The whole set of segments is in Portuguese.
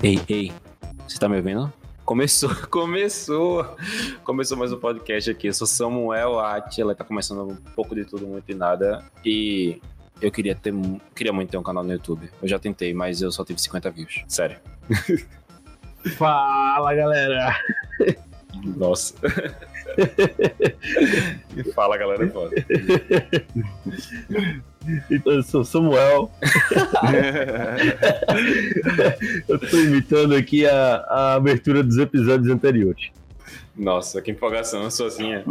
Ei, ei, você tá me ouvindo? Começou, começou, começou mais um podcast aqui. Eu sou Samuel Atila, tá começando um pouco de tudo, muito e nada. E eu queria ter, queria muito ter um canal no YouTube. Eu já tentei, mas eu só tive 50 views. Sério. Fala, galera. Nossa. Fala, galera, é foda. Então, eu sou Samuel. eu tô imitando aqui a, a abertura dos episódios anteriores. Nossa, que empolgação, sozinha.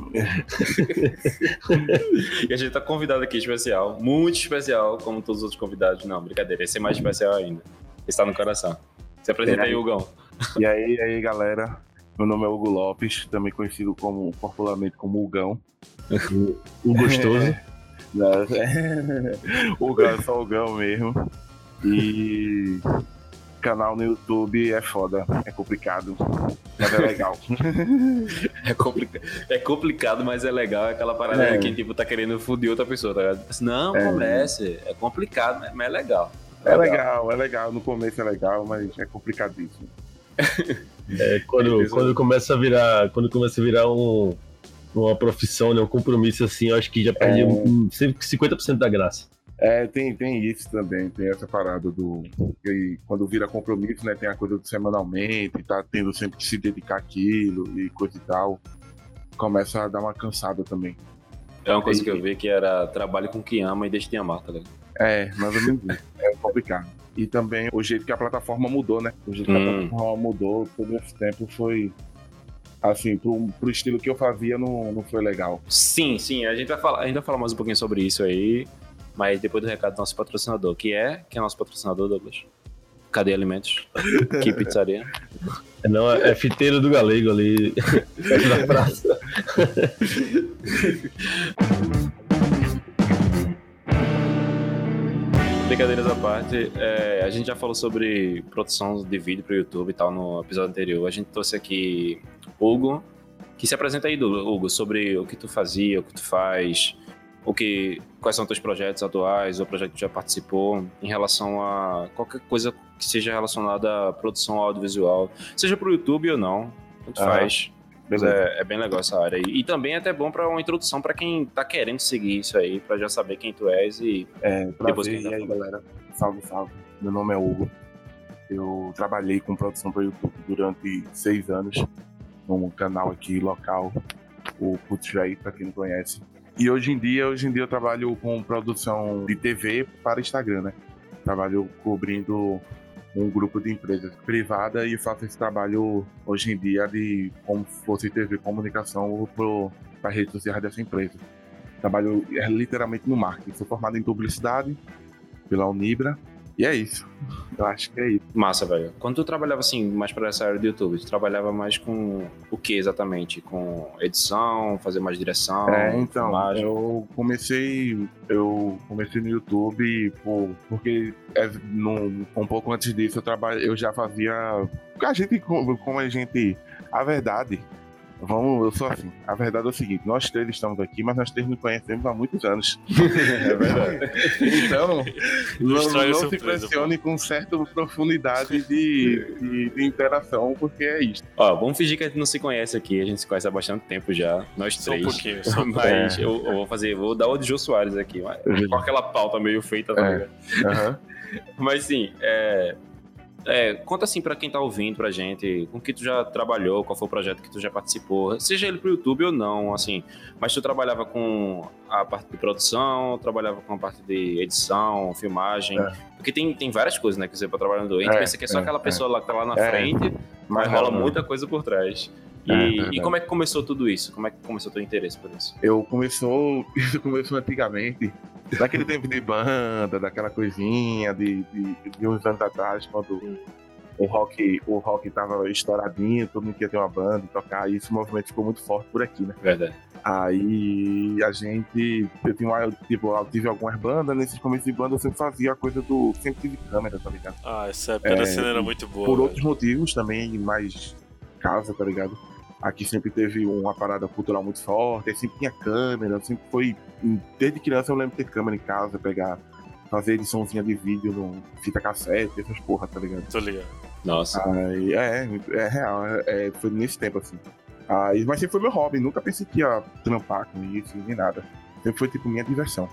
e a gente tá convidado aqui especial, muito especial, como todos os outros convidados. Não, brincadeira, esse é mais especial ainda. Está no coração. Se apresenta aí, Hugão. E aí, e aí, galera? Meu nome é Hugo Lopes, também conhecido como popularmente como Hugão. O gostoso. o Gão é só o Gão mesmo. E canal no YouTube é foda, é complicado, mas é legal. é, complica... é complicado, mas é legal. É aquela parada é. que tipo, tá querendo foder outra pessoa, tá ligado? Não, é. comece. É complicado, mas é legal. É, é legal, é legal. No começo é legal, mas é complicadíssimo. É, quando, quando começa a virar. Quando começa a virar um, uma profissão, né, um compromisso assim, eu acho que já perde é... 50% da graça. É, tem, tem isso também, tem essa parada do. Quando vira compromisso, né? Tem a coisa do semanalmente, tá tendo sempre que se dedicar àquilo e coisa e tal. Começa a dar uma cansada também. É uma coisa que eu vi que era trabalho com quem ama e deixa de amar, tá ligado? É, mais ou menos isso. É complicado. E também o jeito que a plataforma mudou, né? O jeito hum. que a hum. plataforma mudou todo esse tempo foi assim, pro, pro estilo que eu fazia, não, não foi legal. Sim, sim, a gente vai falar, ainda falar mais um pouquinho sobre isso aí, mas depois do recado do nosso patrocinador, que é, que é nosso patrocinador, Douglas? Cadê Alimentos? que pizzaria? Não, é fiteiro do Galego ali, perto da praça. Brincadeiras à parte, é, a gente já falou sobre produção de vídeo para o YouTube e tal no episódio anterior. A gente trouxe aqui Hugo, que se apresenta aí, Hugo, sobre o que tu fazia, o que tu faz, o que, quais são teus projetos atuais, o projeto que tu já participou, em relação a qualquer coisa que seja relacionada à produção audiovisual, seja para o YouTube ou não, tanto faz. É, é, bem legal essa área. E, e também é até bom para uma introdução para quem tá querendo seguir isso aí, para já saber quem tu és e é, depois ver, e aí, galera. Salve, salve. Meu nome é Hugo. Eu trabalhei com produção para YouTube durante seis anos num canal aqui local, o Putray, para quem não conhece. E hoje em dia, hoje em dia eu trabalho com produção de TV para Instagram, né? Trabalho cobrindo um grupo de empresas privada e faço esse trabalho hoje em dia de como fosse TV comunicação para redes sociais dessa empresa. Trabalho é, literalmente no marketing. Sou formado em publicidade pela Unibra e é isso. Eu acho que é isso. Massa, velho. Quando tu trabalhava assim, mais para essa área do YouTube, tu trabalhava mais com o que exatamente? Com edição, fazer mais direção? É, então, filmagem? eu comecei. Eu comecei no YouTube por, porque é, no, um pouco antes disso eu, trabalho, eu já fazia. A gente, como a gente. A verdade Vamos, eu sou assim. A verdade é o seguinte: nós três estamos aqui, mas nós três nos conhecemos há muitos anos. é verdade. então, não, não se impressione com certa profundidade de, de, de, interação, porque é isso. Ó, vamos fingir que a gente não se conhece aqui, a gente se conhece há bastante tempo já, nós três. Só um pouquinho, só um Mas eu, eu, vou fazer, vou dar o de Jô Soares aqui, mas, com aquela pauta meio feita, tá é. Uhum. Mas sim, é, é, conta assim para quem tá ouvindo pra gente, com que tu já trabalhou, qual foi o projeto que tu já participou, seja ele pro YouTube ou não, assim, mas tu trabalhava com a parte de produção, trabalhava com a parte de edição, filmagem, é. porque tem, tem várias coisas, né, que você pode trabalhar no doente, é, pensa que é só é, aquela pessoa lá que tá lá na é. frente, mas rola muita coisa por trás. E, é, e, como é que começou tudo isso? Como é que começou o teu interesse por isso? Eu começou, isso começou antigamente, Daquele tempo de banda, daquela coisinha de, de, de uns anos atrás, quando o rock, o rock tava estouradinho, todo mundo queria ter uma banda e tocar, e esse movimento ficou muito forte por aqui, né? Verdade. Aí a gente, eu tinha uma, tipo, eu tive algumas bandas, nesses começos de banda eu sempre fazia a coisa do. Sempre tive câmera, tá ligado? Ah, essa é, cena era muito boa. Por velho. outros motivos também, mais casa, tá ligado? Aqui sempre teve uma parada cultural muito forte, sempre tinha câmera, sempre foi. Desde criança eu lembro de ter câmera em casa, pegar, fazer ediçãozinha de vídeo no fita cassete, essas porra, tá ligado? Tô ligado. Nossa. Aí, é, é real, é, é, foi nesse tempo assim. Aí, mas sempre foi meu hobby, nunca pensei que ia trampar com isso, nem nada. Sempre foi tipo minha diversão.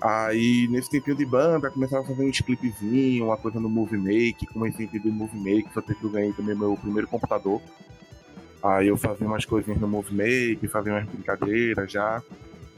Aí, nesse tempinho de banda, começava a fazer uns clipezinhos, uma coisa no Movie Make, comecei a entender Movie Make, só que eu ganhei também meu primeiro computador. Aí eu fazia umas coisinhas no Movie Make, fazia umas brincadeiras já.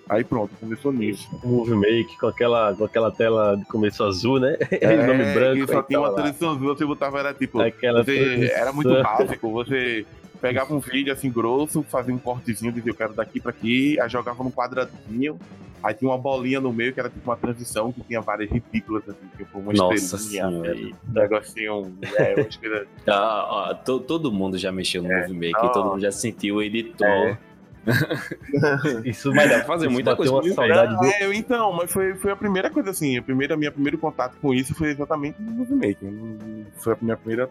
Aí pronto, começou nisso. O Movie Make com aquela, com aquela tela de começo azul, né? É, nome branco. só tinha uma transição azul, você botava, era tipo. Aquela você, era muito básico, você pegava um vídeo assim grosso, fazia um cortezinho, dizia eu quero daqui pra aqui, aí jogava num quadradinho, Aí tinha uma bolinha no meio que era tipo uma transição que tinha várias ridículas, assim, tipo uma Nossa estrelinha, um negocinho, é, uma estrela. ah, todo mundo já mexeu no é. Movie Maker, todo mundo já sentiu o editor. É. isso vai dar fazer muita coisa. Uma saudade do... é, então, mas foi, foi a primeira coisa assim. A primeira, minha primeiro contato com isso foi exatamente no Movie Maker. Foi a minha primeira.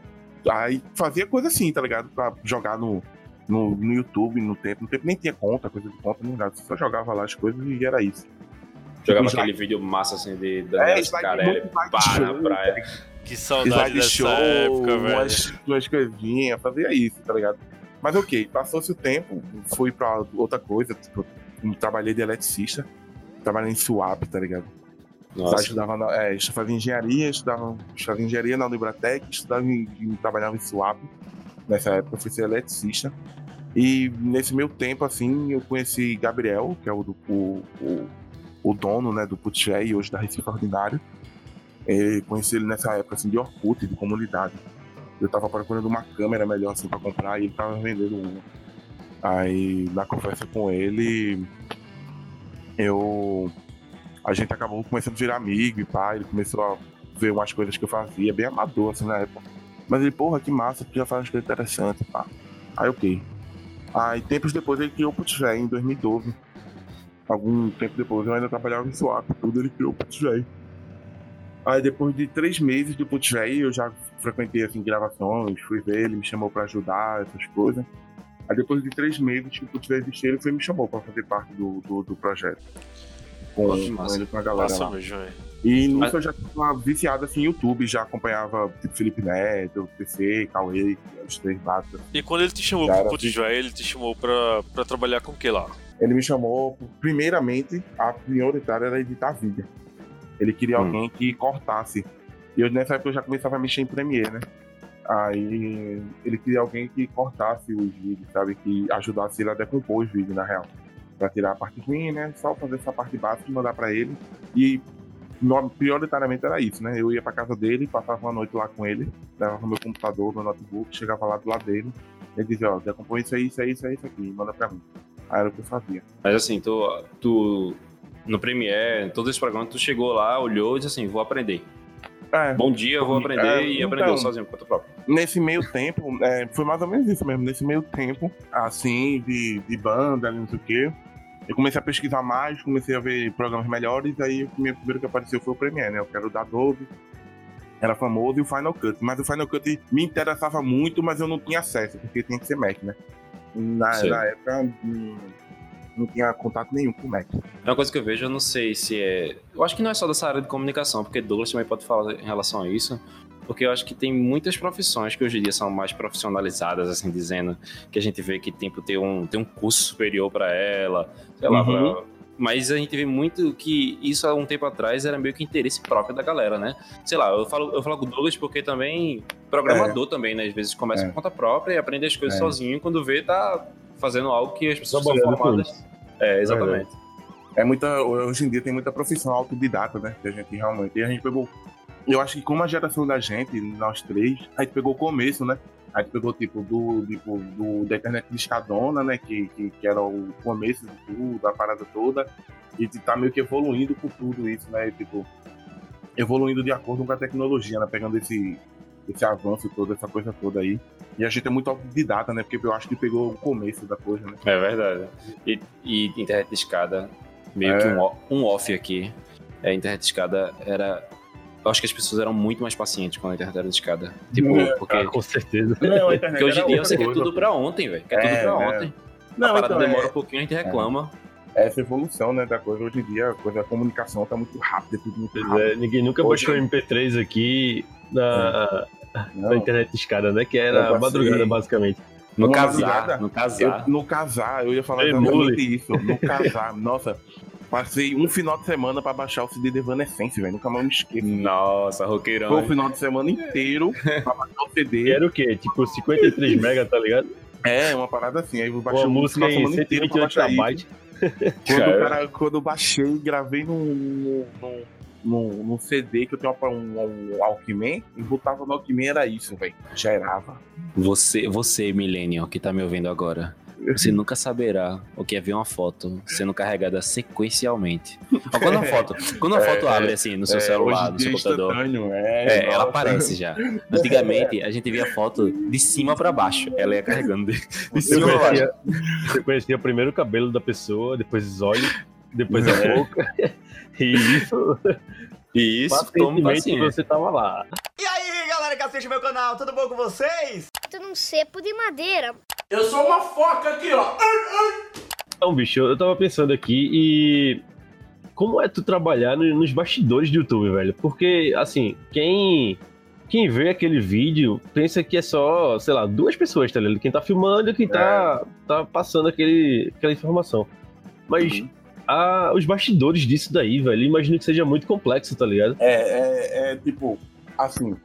Aí fazia coisa assim, tá ligado? Pra jogar no, no, no YouTube, no tempo. No tempo nem tinha conta, coisa de conta, nem nada. Você só jogava lá as coisas e era isso. Jogava tipo, aquele vídeo massa assim de Daniel é, Scarelli para na praia. Que saudade dessa show, época, velho. Umas, umas coisinhas, fazia isso, tá ligado? Mas ok, passou-se o tempo, fui pra outra coisa, tipo, trabalhei de eletricista, trabalhei em swap, tá ligado? Nossa. Estudava na, é, fazia engenharia, estudava, estudava engenharia na Unibratec, estudava em, trabalhava em swap. Nessa época eu fui ser eletricista. E nesse meu tempo, assim, eu conheci Gabriel, que é o, o, o, o dono né, do Putché e hoje da Recife Ordinário. E conheci ele nessa época assim, de Orkut, de comunidade. Eu tava procurando uma câmera melhor assim, para comprar e ele tava vendendo uma. Aí, na conversa com ele, eu. A gente acabou começando a virar amigo e pá. Ele começou a ver umas coisas que eu fazia, bem amador assim na época. Mas ele, porra, que massa, tu já faz umas coisas interessantes, pá. Aí, ok. Aí, tempos depois, ele criou o Putjay em 2012. Algum tempo depois, eu ainda trabalhava em Swap, tudo, ele criou o Putjay. Aí, depois de três meses de Putjay, eu já frequentei, assim, gravações, fui ver, ele me chamou pra ajudar, essas coisas. Aí, depois de três meses que o Putjay existiu, ele foi me chamou pra fazer parte do, do, do projeto. Com, com ele, com a galera Nossa, lá. E nisso Mas... eu já tava viciado assim em YouTube, já acompanhava tipo, Felipe Neto, PC, Cauê, os três batas. E quando ele te chamou pro Puto assim... Joé, ele te chamou pra, pra trabalhar com o que lá? Ele me chamou, primeiramente, a prioritária era editar vídeo. Ele queria hum. alguém que cortasse. E eu, nessa época eu já começava a mexer em Premiere, né? Aí ele queria alguém que cortasse os vídeos, sabe? Que ajudasse ele a decompor os vídeos, na real. Pra tirar a parte ruim, né? Só fazer essa parte básica e mandar pra ele. E prioritariamente era isso, né? Eu ia pra casa dele, passava uma noite lá com ele, levava meu computador, meu notebook, chegava lá do lado dele, ele dizia, ó, já compõe isso aí, isso aí, isso aí, isso aqui, manda pra mim. Aí era o que eu fazia. Mas assim, tu, tu no Premiere, todo esse programa, tu chegou lá, olhou e disse assim, vou aprender. É, Bom dia, eu vou aprender é, e então, aprendeu sozinho por conta própria. Nesse meio tempo, é, foi mais ou menos isso mesmo. Nesse meio tempo, assim, de, de banda, não sei o quê, eu comecei a pesquisar mais, comecei a ver programas melhores, aí o primeiro que apareceu foi o Premiere, né? Eu quero dar Adobe, era famoso, e o Final Cut. Mas o Final Cut me interessava muito, mas eu não tinha acesso, porque tinha que ser Mac, né? Na, na época, não, não tinha contato nenhum com o Mac. É uma coisa que eu vejo, eu não sei se é. Eu acho que não é só dessa área de comunicação, porque Douglas também pode falar em relação a isso porque eu acho que tem muitas profissões que hoje em dia são mais profissionalizadas, assim, dizendo que a gente vê que tipo, tem, um, tem um curso superior para ela, sei lá, uhum. pra... mas a gente vê muito que isso há um tempo atrás era meio que interesse próprio da galera, né? Sei lá, eu falo, eu falo com o Douglas porque também, programador é. também, né? Às vezes começa é. por conta própria e aprende as coisas é. sozinho, quando vê, tá fazendo algo que as pessoas são formadas. É, exatamente. É muita, hoje em dia tem muita profissão autodidata, né? Que a gente realmente. E a gente pegou eu acho que como a geração da gente, nós três, a gente pegou o começo, né? A gente pegou, tipo, do, tipo, do, da internet de escadona, né? Que, que, que, era o começo de tudo, a parada toda. E tá meio que evoluindo com tudo isso, né? Tipo, evoluindo de acordo com a tecnologia, né? Pegando esse, esse avanço todo, essa coisa toda aí. E a gente é muito autodidata, né? Porque eu acho que pegou o começo da coisa, né? É verdade. E, e internet de escada, meio é. que um, um off aqui. É, internet de escada era eu acho que as pessoas eram muito mais pacientes quando a internet era escada. Tipo, é, porque. Ah, com certeza. Não, porque hoje em dia você quer tudo pra ontem, velho. Quer é, tudo pra é. ontem. Não, a parada então, demora é... um pouquinho, a gente reclama. É essa evolução, né, da coisa. Hoje em dia, a coisa da comunicação tá muito rápida, tudo muito rápido. É, ninguém nunca hoje... baixou MP3 aqui na, da internet escada, né? Que era madrugada, basicamente. No casar, no casar. Eu, no casar, eu ia falar exatamente isso. No casar, nossa. Passei um final de semana pra baixar o CD de Evanescence, velho. Nunca mais me esqueço. Nossa, roqueirão. Foi o final de semana inteiro pra baixar o CD. Era o quê? Tipo 53 mega, tá ligado? É, uma parada assim. Aí eu baixei o música em 128 KB. Quando, cara, quando eu baixei, gravei num, num, num, num CD que eu tenho um, um, um Alckmin e botava no Alckmin, era isso, velho. Gerava. Você, você, Millennial, que tá me ouvindo agora. Você nunca saberá o que é ver uma foto sendo carregada sequencialmente. quando a foto, quando a foto é, abre assim no seu é, celular, no seu computador, é, é ela aparece já. Antigamente a gente via foto de cima para baixo, ela ia carregando de, de cima para baixo. Você conhecia primeiro o cabelo da pessoa, depois os olhos, depois a é. boca. E isso isso, como você tava lá. E aí, galera que assiste meu canal, tudo bom com vocês? Tô num cepo de madeira. Eu sou uma foca aqui, ó. Então, bicho, eu tava pensando aqui e. Como é tu trabalhar nos bastidores do YouTube, velho? Porque, assim, quem. Quem vê aquele vídeo pensa que é só, sei lá, duas pessoas, tá ligado? Quem tá filmando e quem tá, é. tá passando aquele, aquela informação. Mas uhum. A, os bastidores disso daí, velho, imagino que seja muito complexo, tá ligado? É, é, é tipo, assim,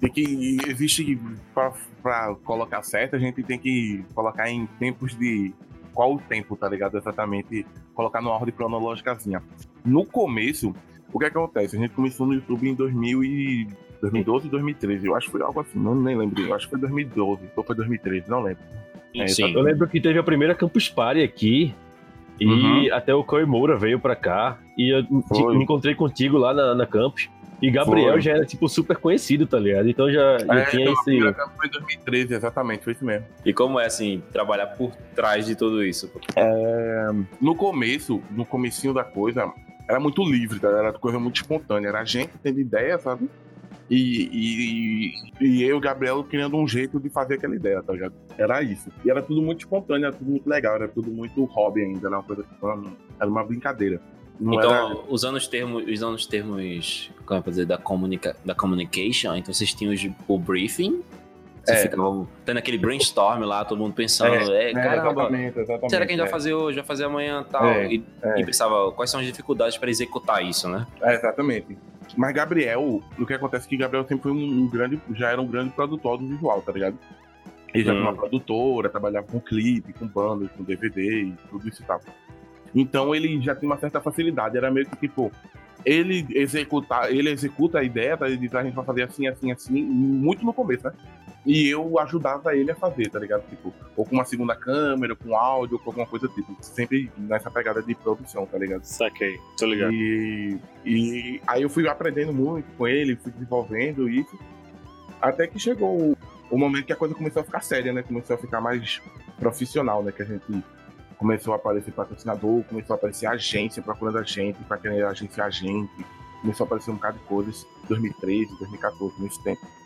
tem que. Existe. Pra, pra colocar certo, a gente tem que colocar em tempos de. Qual o tempo, tá ligado? Exatamente. Colocar numa ordem cronológicazinha. No começo, o que, é que acontece? A gente começou no YouTube em 2000 e 2012 2013. Eu acho que foi algo assim, não nem lembro. Eu acho que foi 2012 ou foi 2013, não lembro. É, Sim. Eu lembro que teve a primeira Campus Party aqui. E uhum. até o Coy Moura veio pra cá. E eu me encontrei contigo lá na, na campus. E Gabriel foi. já era, tipo, super conhecido, tá ligado? Então já, já é, tinha então, esse. Foi em 2013, exatamente, foi isso mesmo. E como é, assim, trabalhar por trás de tudo isso? É... No começo, no comecinho da coisa, era muito livre, tá? Era coisa muito espontânea. Era a gente tendo ideia, sabe? E, e, e eu e o Gabriel criando um jeito de fazer aquela ideia, tá ligado? Era isso. E era tudo muito espontâneo, era tudo muito legal, era tudo muito hobby ainda, era uma coisa era uma brincadeira. Não então, era... usando os termos, usando os termos, como é dizer, da, comunica, da communication, então vocês tinham o briefing, você é. ficava tendo aquele brainstorm lá, todo mundo pensando, é, é, é caramba, exatamente, exatamente, será que a gente vai é. fazer hoje, vai fazer amanhã tal? É, e, e, pensava, quais são as dificuldades para executar isso, né? Exatamente. Mas Gabriel, o que acontece é que Gabriel sempre foi um, um grande, já era um grande produtor do visual, tá ligado? Ele já hum. uma produtora, trabalhava com clipe, com bandas, com DVD e tudo isso e tal. Então ele já tem uma certa facilidade. Era meio que tipo, ele executar, ele executa a ideia, tá? Ele diz, a gente vai fazer assim, assim, assim, muito no começo, né? E eu ajudava ele a fazer, tá ligado? Tipo, ou com uma segunda câmera, com áudio, ou com alguma coisa tipo. Sempre nessa pegada de produção, tá ligado? Saquei, tô ligado. E, e aí eu fui aprendendo muito com ele, fui desenvolvendo isso. Até que chegou o, momento que a coisa começou a ficar séria, né? Começou a ficar mais profissional, né? Que a gente começou a aparecer patrocinador, começou a aparecer agência procurando a gente, para querer agenciar a gente, começou a aparecer um bocado de coisas, 2013, 2014, nesse tempo.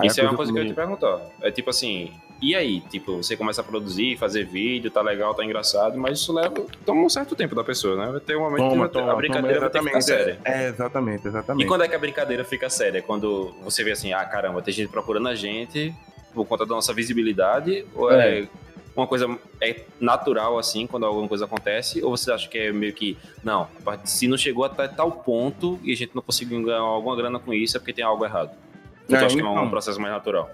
Aí Isso é uma coisa que eu ia te perguntar. É tipo assim, e aí? Tipo, você começa a produzir, fazer vídeo, tá legal, tá engraçado, mas isso leva. toma um certo tempo da pessoa, né? Vai ter um momento toma, que toma, a brincadeira vai ter que ficar séria. É, exatamente, exatamente. E quando é que a brincadeira fica séria? Quando você vê assim, ah, caramba, tem gente procurando a gente por conta da nossa visibilidade, ou é, é uma coisa é natural assim quando alguma coisa acontece? Ou você acha que é meio que, não, se não chegou até tal ponto e a gente não conseguiu ganhar alguma grana com isso, é porque tem algo errado? Ou é, acha que é um processo mais natural?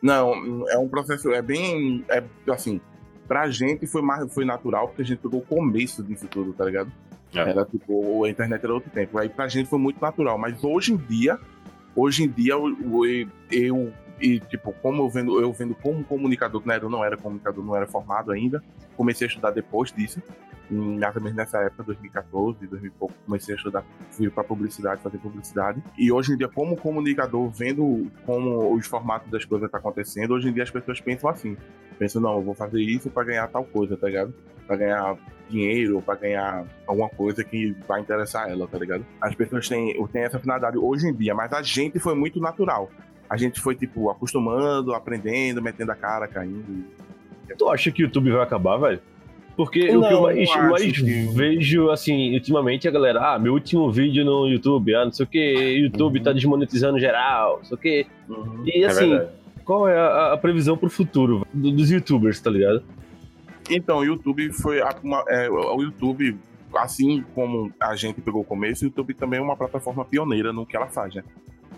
Não, é um processo, é bem, é assim, pra gente foi mais, foi natural porque a gente pegou o começo disso tudo, tá ligado? É. Era tipo, a internet era outro tempo. Aí pra gente foi muito natural, mas hoje em dia, hoje em dia eu, eu, eu e, tipo, como eu vendo, eu vendo como comunicador, né, eu não era comunicador, não era formado ainda, comecei a estudar depois disso, ou menos nessa época, 2014, 2000 pouco, comecei a estudar, fui para publicidade, fazer publicidade. E hoje em dia, como comunicador, vendo como os formatos das coisas estão tá acontecendo, hoje em dia as pessoas pensam assim. Pensam, não, eu vou fazer isso para ganhar tal coisa, tá ligado? Para ganhar dinheiro, para ganhar alguma coisa que vai interessar ela, tá ligado? As pessoas têm, têm essa finalidade hoje em dia, mas a gente foi muito natural a gente foi, tipo, acostumando, aprendendo, metendo a cara, caindo. Tu acha que o YouTube vai acabar, velho? Porque não, o que eu mais, mais que... vejo, assim, ultimamente, a galera, ah, meu último vídeo no YouTube, ah, não sei o que, YouTube tá uhum. tá desmonetizando geral, não sei o que. Uhum. E é assim, é qual é a, a previsão pro futuro do, dos youtubers, tá ligado? Então, o YouTube foi. Uma, é, o YouTube, assim como a gente pegou o começo, o YouTube também é uma plataforma pioneira no que ela faz, né?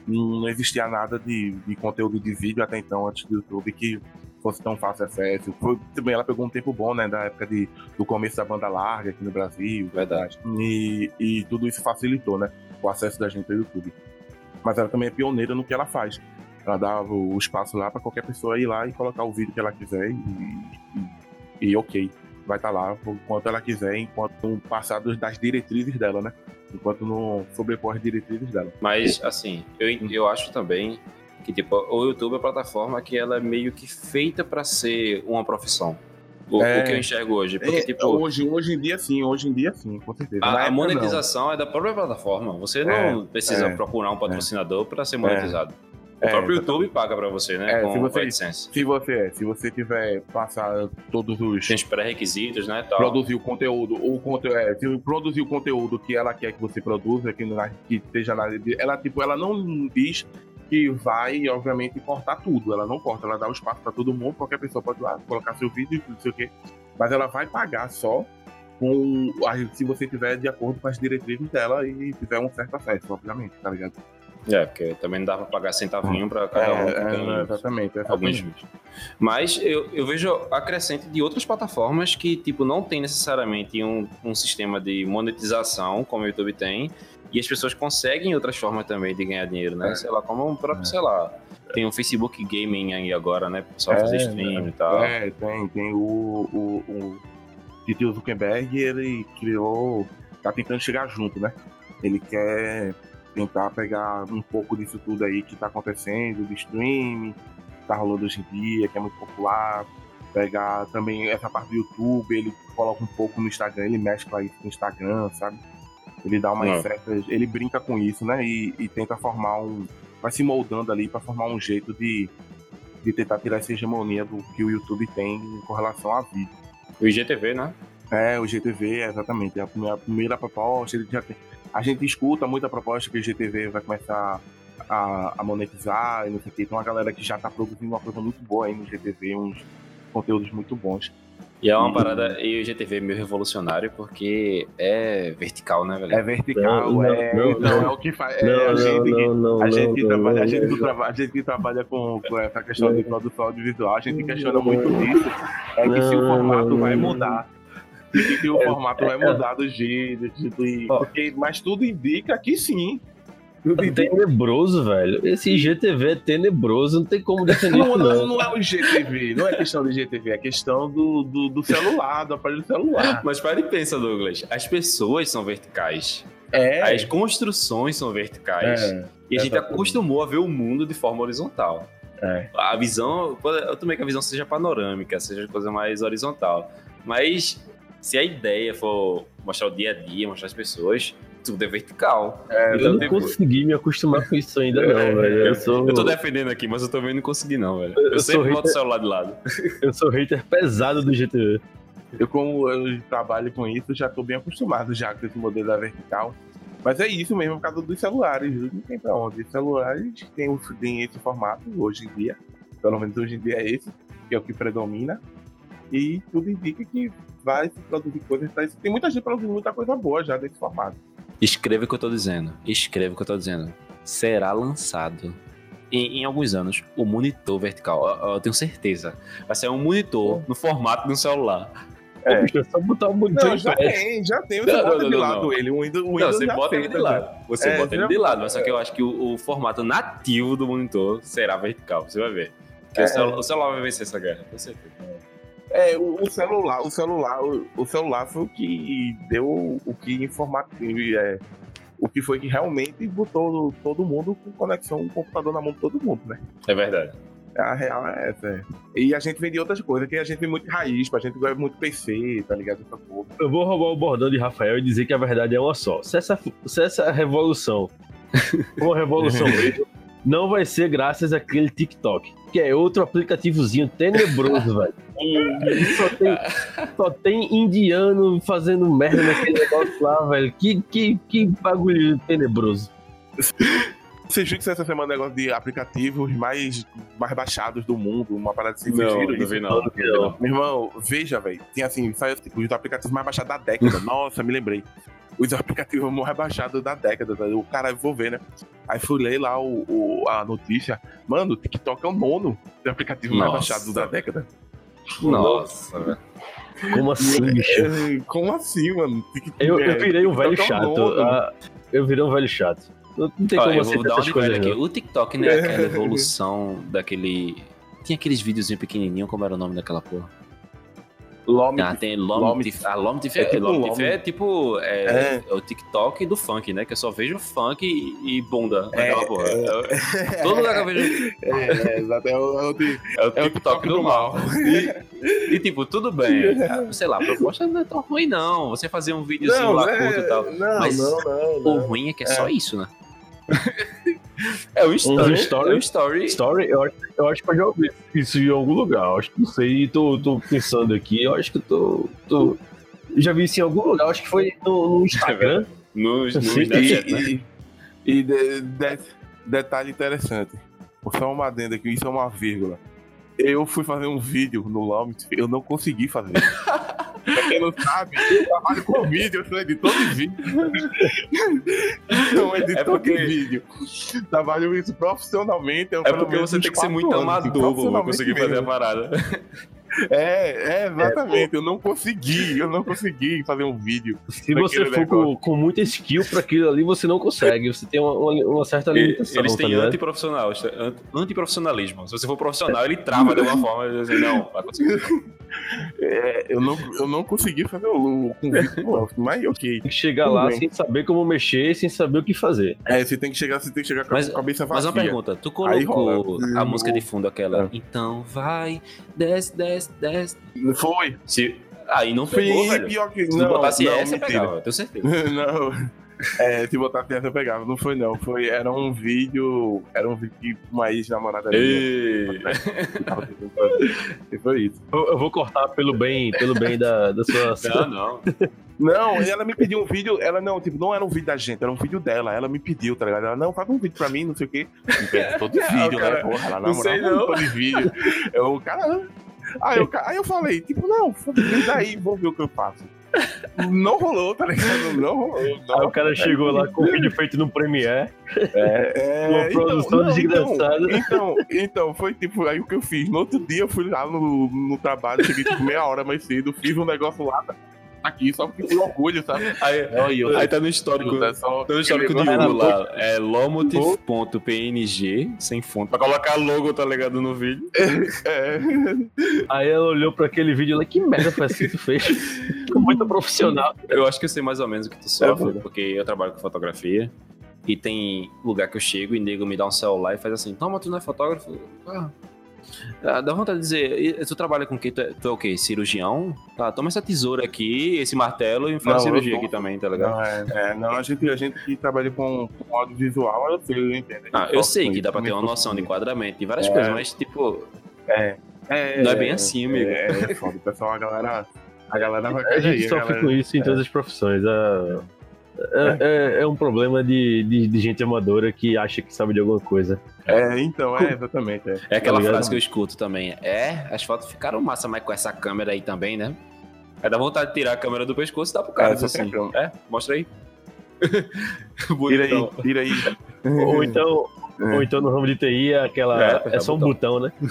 Não existia nada de, de conteúdo de vídeo até então, antes do YouTube, que fosse tão fácil acesso. Foi, também ela pegou um tempo bom, né? Da época de, do começo da banda larga aqui no Brasil. Verdade. E, e tudo isso facilitou, né? O acesso da gente ao YouTube. Mas ela também é pioneira no que ela faz. Ela dá o espaço lá para qualquer pessoa ir lá e colocar o vídeo que ela quiser e, e, e ok. Vai estar tá lá enquanto ela quiser, enquanto passar das diretrizes dela, né? Enquanto não sobrepor as diretrizes dela. Mas, assim, eu, eu acho também que tipo, o YouTube é uma plataforma que ela é meio que feita para ser uma profissão. O, é, o, que eu enxergo hoje. Porque, é, tipo, hoje, hoje em dia sim, hoje em dia sim, com certeza. A, a monetização não. é da própria plataforma. Você não é, precisa é. procurar um patrocinador para ser monetizado. O é, próprio YouTube paga para você, né? É, com se você, AdSense. Se você, se você tiver passar todos os. Tem os pré-requisitos, né? Tal. Produzir o conteúdo, o conteúdo, é, se produzir o conteúdo que ela quer que você produza, que, que esteja na. Ela, tipo, ela não diz que vai, obviamente, cortar tudo. Ela não corta, ela dá o espaço para todo mundo, qualquer pessoa pode lá colocar seu vídeo, não sei o quê. Mas ela vai pagar só com se você tiver de acordo com as diretrizes dela e tiver um certo acesso, obviamente, tá ligado? É, porque também não dá pra pagar centavinho pra cada um. É, é, exatamente, Alguns vídeos. Mas eu, eu vejo acrescente de outras plataformas que, tipo, não tem necessariamente um, um sistema de monetização, como o YouTube tem, e as pessoas conseguem outras formas também de ganhar dinheiro, né? É. Sei lá, como o próprio, é. sei lá, tem o Facebook Gaming aí agora, né? Só fazer é, stream e tal. É, tem, tem o, o, o Tio Zuckerberg, ele criou, tá tentando chegar junto, né? Ele quer tentar pegar um pouco disso tudo aí que tá acontecendo, de streaming, tá rolando hoje em dia, que é muito popular, pegar também essa parte do YouTube, ele coloca um pouco no Instagram, ele mescla isso no Instagram, sabe? Ele dá uma certas. Ele brinca com isso, né? E, e, tenta formar um. Vai se moldando ali para formar um jeito de, de tentar tirar essa hegemonia do que o YouTube tem com relação à vida. O IGTV, né? É, o IGTV, exatamente. É a primeira, a primeira proposta, ele já tem, a gente escuta muita proposta que o IGTV vai começar a, a monetizar e não sei o que. Tem uma galera que já tá produzindo uma coisa muito boa aí no IGTV, uns conteúdos muito bons. E é uma parada, e o GTV é meio revolucionário porque é vertical, né, velho? É vertical, não, é. Não, então não, é o que faz. É, a gente, não, a gente trabalha, a gente, trabalha, a gente que trabalha com, com essa questão de produção audiovisual, a gente questiona muito isso. É que se o formato vai mudar. Se o formato vai mudar do jeito, tipo, porque, mas tudo indica que sim. É tenebroso, velho. Esse IGTV é tenebroso, não tem como defender não, não, não é o IGTV, não é questão do IGTV, é questão do, do, do celular, do aparelho celular. Mas para e pensa, Douglas, as pessoas são verticais. É. As construções são verticais. É, e a gente acostumou a ver o mundo de forma horizontal. É. A visão, eu também que a visão seja panorâmica, seja coisa mais horizontal. Mas se a ideia for mostrar o dia a dia, mostrar as pessoas, tudo é vertical. É, então, eu não tipo... consegui me acostumar com isso ainda, não, é, velho. Eu, sou... eu tô defendendo aqui, mas eu também não consegui, não, velho. Eu, eu sempre boto o celular de lado. Eu sou hater pesado do GTV. Eu, como eu trabalho com isso, já tô bem acostumado já com esse modelo da vertical. Mas é isso mesmo por causa dos celulares, não tem pra onde. Os celulares têm, têm esse formato hoje em dia. Pelo menos hoje em dia é esse, que é o que predomina. E tudo indica que vai se produzir coisas pra isso. Tem muita gente produzindo muita coisa boa já desse formato. Escreva o que eu tô dizendo. Escreva o que eu tô dizendo. Será lançado em, em, alguns anos o monitor vertical. Eu, eu, tenho certeza. Vai ser um monitor no formato de um celular. É. Pô, é só botar o monitor. Não, já tem, já tem. Você não, bota não, de lado não. ele. O Windows, o Windows não, você bota ele de lado. Você é, bota ele de lado. Mas só que eu acho que o, o, formato nativo do monitor será vertical. Você vai ver. É. O, celular, o celular vai vencer essa guerra, com certeza. É, o, o, celular, o celular, o, o, celular foi o que deu o que informativo, é, o que foi que realmente botou todo mundo com conexão, um computador na mão de todo mundo, né? É verdade. A real é essa. É. E a gente vende outras coisas, que a gente tem muito raiz, a gente gosta muito PC, tá ligado? Essa porra. Eu vou roubar o bordão de Rafael e dizer que a verdade é uma só. Se essa, se essa revolução, uma revolução mesmo, não vai ser graças àquele TikTok, que é outro aplicativozinho tenebroso, velho. Só tem, só tem indiano fazendo merda naquele negócio lá, velho. Que, que, que bagulho tenebroso. Vocês viram que essa semana é negócio de aplicativos mais, mais baixados do mundo, uma parada assim, não, não, não vi não. não. Meu irmão, veja, velho, tinha assim, saiu tipo, os aplicativos mais baixados da década. Nossa, me lembrei. Os aplicativos mais baixados da década, tá? o cara, vou ver, né? Aí fui ler lá o, o, a notícia. Mano, o TikTok é o nono do aplicativo Nossa. mais baixado da década. Nossa, velho. Como assim, bicho? É, como assim, mano? Eu, eu virei um velho chato. Ah, eu virei um velho chato. Não, tem como eu vou dar uma coisas aqui. O TikTok, né? Aquela evolução daquele. Tinha aqueles videozinhos pequenininhos, como era o nome daquela porra? Lomit. Ah, tem Lomit. A Lomit é, tipo, Lomit é tipo é, é. é, o TikTok do funk, né? Que eu só vejo funk e, e bunda é, naquela porra. É, Todo lugar que eu vejo. É, exato. É o, é o, TikTok, do mal. E, e, tipo, tudo bem. Sei lá, a proposta não é tão ruim, não. Você fazer um videozinho não, lá curto e tal. Não, Mas não, não, o ruim é que é, só isso, né? É o story. Um story. É o story. story eu, acho, eu acho que eu já ouvi isso em algum lugar. Eu acho que não sei, tô, tô pensando aqui. Eu acho que eu tô, tô. Já vi isso em algum lugar. Eu acho que foi no, no Instagram. no, no Snapchat, né? E, de, de, detalhe interessante. Só uma adenda aqui, isso é uma vírgula. Eu fui fazer um vídeo no Lomit, eu não consegui fazer. pra quem não sabe, eu trabalho com vídeo, eu sou editor de vídeo. sou editor é porque... de vídeo. Trabalho isso profissionalmente. É porque você tem que ser muito amador pra conseguir fazer a parada. É, é, exatamente. É, eu não consegui, eu não consegui fazer um vídeo. Se você for com, com, muita skill para aquilo ali, você não consegue. Você tem uma, uma certa limitação. Eles têm tá antiprofissional, antiprofissionalismo. Se você for profissional, ele trava de alguma forma. Assim, não, vai conseguir. É, eu, não, eu não consegui fazer o convite, mas ok. Tem que chegar Tudo lá bem. sem saber como mexer, sem saber o que fazer. É, você tem que chegar, você tem que chegar com mas, a cabeça vazia. Mas uma pergunta, tu colocou a música de fundo aquela, é. então vai, desce, desce, desce. Foi. Se, aí não pegou, Foi, velho. Pior que, Se não, botasse não, essa, pegava, tenho certeza. não. É, se botasse essa eu pegava. Não foi não. Foi, era um vídeo. Era um vídeo que uma ex-namorada minha. E foi isso. Eu, eu, vou cortar pelo bem, pelo bem da, da sua. Não, não. Não, ela me pediu um vídeo, ela não, tipo, não era um vídeo da gente, era um vídeo dela. Ela me pediu, tá ligado? Ela, não, faz um vídeo pra mim, não sei o quê. Todo vídeo, né? Porra, ela não sei não. Todo vídeo. Eu, cara, Aí eu, aí eu falei, tipo, não, daí, vou ver o que eu faço. Não rolou, tá ligado? Não rolou. Não, aí o cara chegou lá com o vídeo feito no Premiere. É, uma então, produção então, desgraçada. Então, então, então, foi tipo, aí o que eu fiz? No outro dia eu fui lá no, no trabalho, cheguei tipo meia hora mais cedo, fiz um negócio lá, aqui, só porque por orgulho, sabe? Aí, aí, aí tá no histórico. Tá, só tá no histórico de Google lá. É lomotif.png, sem fonte. Pra colocar logo, tá ligado, no vídeo. É. Aí ela olhou pra aquele vídeo e falou, que merda foi assim que tu fez? Ficou muito profissional. Eu acho que eu sei mais ou menos o que tu sofre, é, porque eu trabalho com fotografia. E tem lugar que eu chego e nego me dá um celular e faz assim, toma, tu não é fotógrafo? Ah, dá vontade de dizer, tu trabalha com quem? Tu, é, tu é o quê? Cirurgião? Tá, toma essa tesoura aqui, esse martelo e faz cirurgia aqui também, tá ligado? Não, é, é, não a, gente, a gente que trabalha com, com audiovisual, eu sei, eu entendo. Ah, eu sei que dá pra ter uma noção de enquadramento e várias é, coisas, mas tipo. É. é não é bem assim, amigo. É, é foda, o pessoal, a galera. A galera vai A gente sofre galera... com isso em todas as profissões. A é, é, é, um problema de, de, de, gente amadora que acha que sabe de alguma coisa. É, então, é, exatamente. É, é aquela tá frase que eu escuto também. É, as fotos ficaram massa, mas com essa câmera aí também, né? Aí dá vontade de tirar a câmera do pescoço e dá pro cara. É, assim. é mostra aí. tira aí, tira aí. ou então, ou então no ramo de TI é aquela. É, é só um botão, né?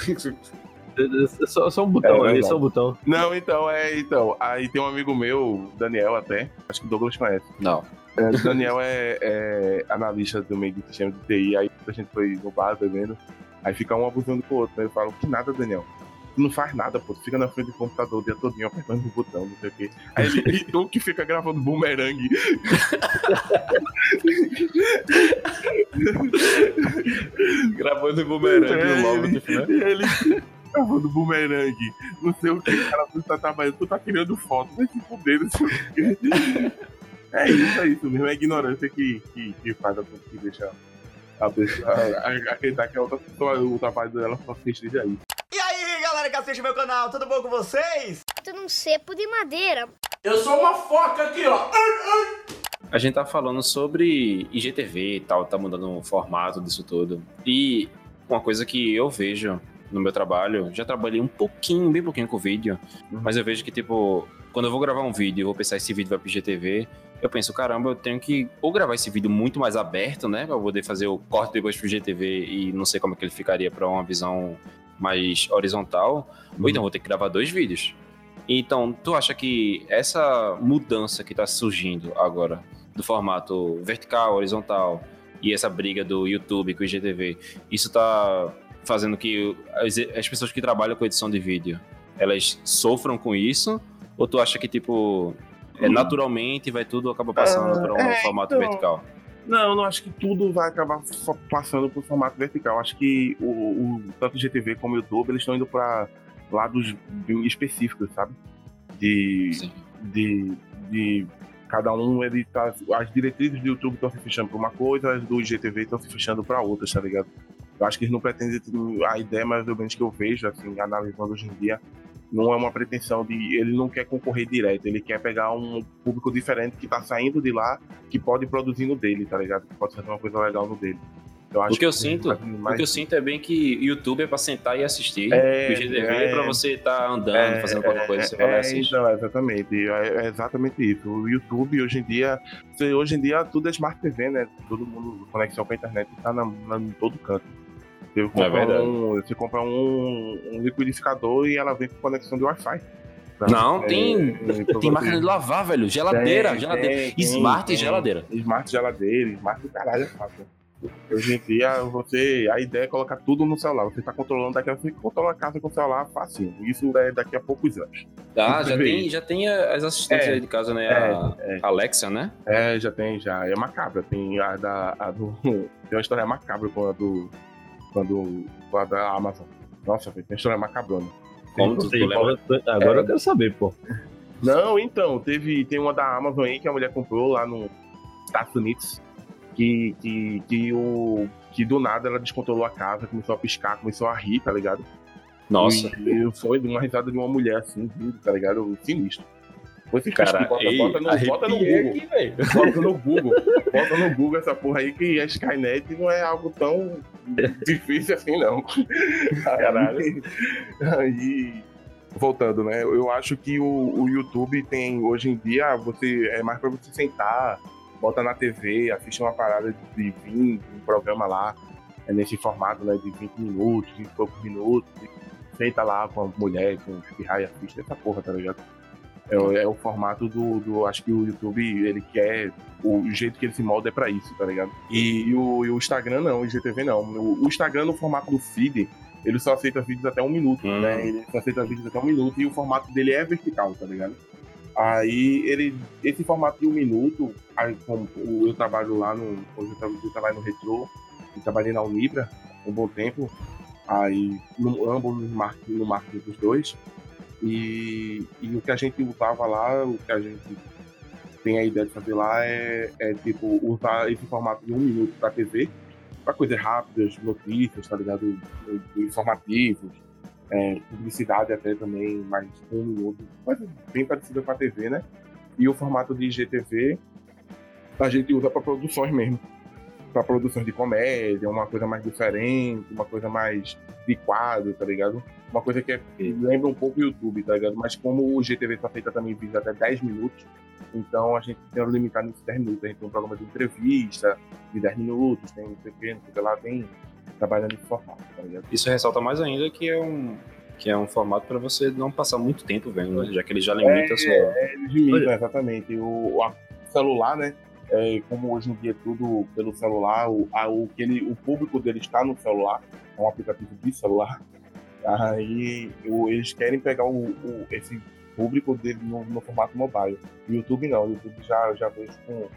É só, só um botão é, ali, só um botão. Não, então, é, então. Aí tem um amigo meu, Daniel até, acho que o Douglas conhece. Não. É, o Daniel é, é, analista do meio de sistema de TI, aí a gente foi no bar bebendo, aí fica um abusando com o outro, né? Eu falo, que nada, Daniel. Tu não faz nada, pô. Tu fica na frente do computador o dia todinho apertando o botão, não sei o quê. Aí ele, tu que fica gravando bumerangue. gravando bumerangue é, logo, tipo, né? E ele gravando bumerangue, não sei o que, cara, tu tá trabalhando, tu tá tirando foto, vai se fuder, não sei o que. É isso, é isso mesmo, é a ignorância que, que, que faz a que deixa a pessoa acreditar que a outra pessoa, o trabalho dela só se restringe aí. E aí, galera que assiste meu canal, tudo bom com vocês? Tu não cepo de madeira. Eu sou uma foca aqui, ó. A gente tá falando sobre IGTV e tal, tá mudando o formato disso tudo. E uma coisa que eu vejo no meu trabalho, já trabalhei um pouquinho, bem pouquinho com vídeo, uhum. mas eu vejo que, tipo, quando eu vou gravar um vídeo e vou pensar esse vídeo vai pro IGTV, eu penso, caramba, eu tenho que ou gravar esse vídeo muito mais aberto, né, pra poder fazer o corte depois pro IGTV e não sei como é que ele ficaria para uma visão mais horizontal, uhum. ou então vou ter que gravar dois vídeos. Então, tu acha que essa mudança que tá surgindo agora do formato vertical, horizontal e essa briga do YouTube com o IGTV, isso tá fazendo que as, as pessoas que trabalham com edição de vídeo, elas sofram com isso? Ou tu acha que, tipo, é, hum. naturalmente vai tudo acaba passando para um é, formato então... vertical? Não, não acho que tudo vai acabar passando para o formato vertical. Acho que o, o tanto o GTV como o YouTube eles estão indo para lados específicos, sabe? De, de, de cada um ele tá as diretrizes do YouTube estão se fechando para uma coisa, as do GTV estão se fechando para outras, tá ligado? Eu acho que eles não pretendem a ideia mais ou menos que eu vejo assim analisando hoje em dia não é uma pretensão de. Ele não quer concorrer direto, ele quer pegar um público diferente que tá saindo de lá, que pode produzir no dele, tá ligado? Que pode fazer uma coisa legal no dele. Eu acho o que eu sinto, mais... o que eu sinto é bem que YouTube é para sentar e assistir. É, o GTV é, é para você estar tá andando, é, fazendo qualquer coisa, você vai lá é, Então, exatamente, é, é, exatamente isso. O YouTube hoje em dia, hoje em dia tudo é Smart TV, né? Todo mundo conexão com a internet está em todo canto. Você compra, é um, você compra um, um, liquidificador e ela vem com conexão de Wi-Fi. Não, é, tem, é, tem máquina de lavar, velho. Geladeira, tem, geladeira. Tem, smart tem, geladeira. Smart geladeira, smart do caralho é fácil. Hoje em dia, você, a ideia é colocar tudo no celular. Você está controlando daqui a você controla a casa com o celular fácil. Isso é daqui a poucos anos. Ah, já tem, já tem as assistentes é, aí de casa, né? É, a é. Alexa, né? É, já tem, já. É macabra. Tem a da. A do, tem uma história macabra com a do. Quando. Com a Amazon. Nossa, tem uma história macabrona. Como tu? Agora é. eu quero saber, pô. Não, então, teve, tem uma da Amazon aí que a mulher comprou lá nos Estados Unidos que, que, que, o, que do nada ela descontrolou a casa, começou a piscar, começou a rir, tá ligado? Nossa. E, e foi uma risada de uma mulher assim, tá ligado? Sinistro. Você Cara, bota, ei, bota, no, bota no Google. Aqui, bota no Google. bota no Google essa porra aí que a Skynet não é algo tão difícil assim, não. Caralho. Aí, voltando, né? Eu acho que o, o YouTube tem, hoje em dia, você é mais pra você sentar bota na TV, assiste uma parada de 20, um programa lá, é nesse formato né, de 20 minutos, 20 e poucos minutos, senta lá com a mulher, com espirrar e assiste essa porra, tá ligado? É, é, o formato do, do. Acho que o YouTube, ele quer. O jeito que ele se molda é pra isso, tá ligado? E, e, o, e o, Instagram não, o IGTV não. O, o, Instagram, no formato do feed, ele só aceita vídeos até um minuto, hum. né? Ele só aceita vídeos até um minuto e o formato dele é vertical, tá ligado? Aí ele, esse formato de um minuto, aí, como eu trabalho lá no. Hoje eu trabalho no Retro, e trabalhei na Unibra um bom tempo. Aí no, ambos no marketing, no marketing dos dois. E, e o que a gente usava lá, o que a gente tem a ideia de fazer lá é, é tipo, usar esse formato de um minuto para TV, para coisas rápidas, notícias, tá ligado? Informativos, é, publicidade até também, mais um minuto, coisa bem parecida com a TV, né? E o formato de IGTV a gente usa para produções mesmo. Para produções de comédia, uma coisa mais diferente, uma coisa mais de quadro, tá ligado? Uma coisa que é, lembra um pouco o YouTube, tá ligado? Mas como o GTV está feita também vídeo até 10 minutos, então a gente tem limitado nesses 10 minutos. A gente tem um programa de entrevista de 10 minutos, tem não sei o que, não sei o que lá, tem trabalhando nesse formato, tá ligado? Isso ressalta mais ainda que é um, que é um formato para você não passar muito tempo vendo, né? Já que ele já limita é, a sua. É, ele limita, exatamente. O, o celular, né? É, como hoje em dia é tudo pelo celular, o, a, o, que ele, o público dele está no celular, é um aplicativo de celular. Aí o, eles querem pegar o, o, esse público dele no, no, formato mobile. YouTube não, o YouTube já, já vejo com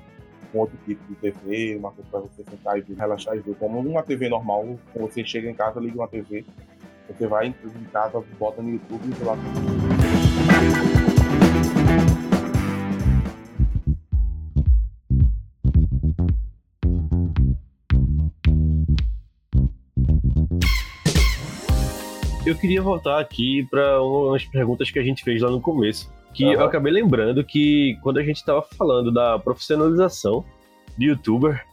com outro tipo de TV, uma coisa para você sentar e relaxar e ver. Como uma TV normal, você chega em casa, liga uma TV, você vai em casa, bota no YouTube e lá. Eu queria voltar aqui para umas perguntas que a gente fez lá no começo. Que uhum. eu acabei lembrando que quando a gente estava falando da profissionalização de youtuber,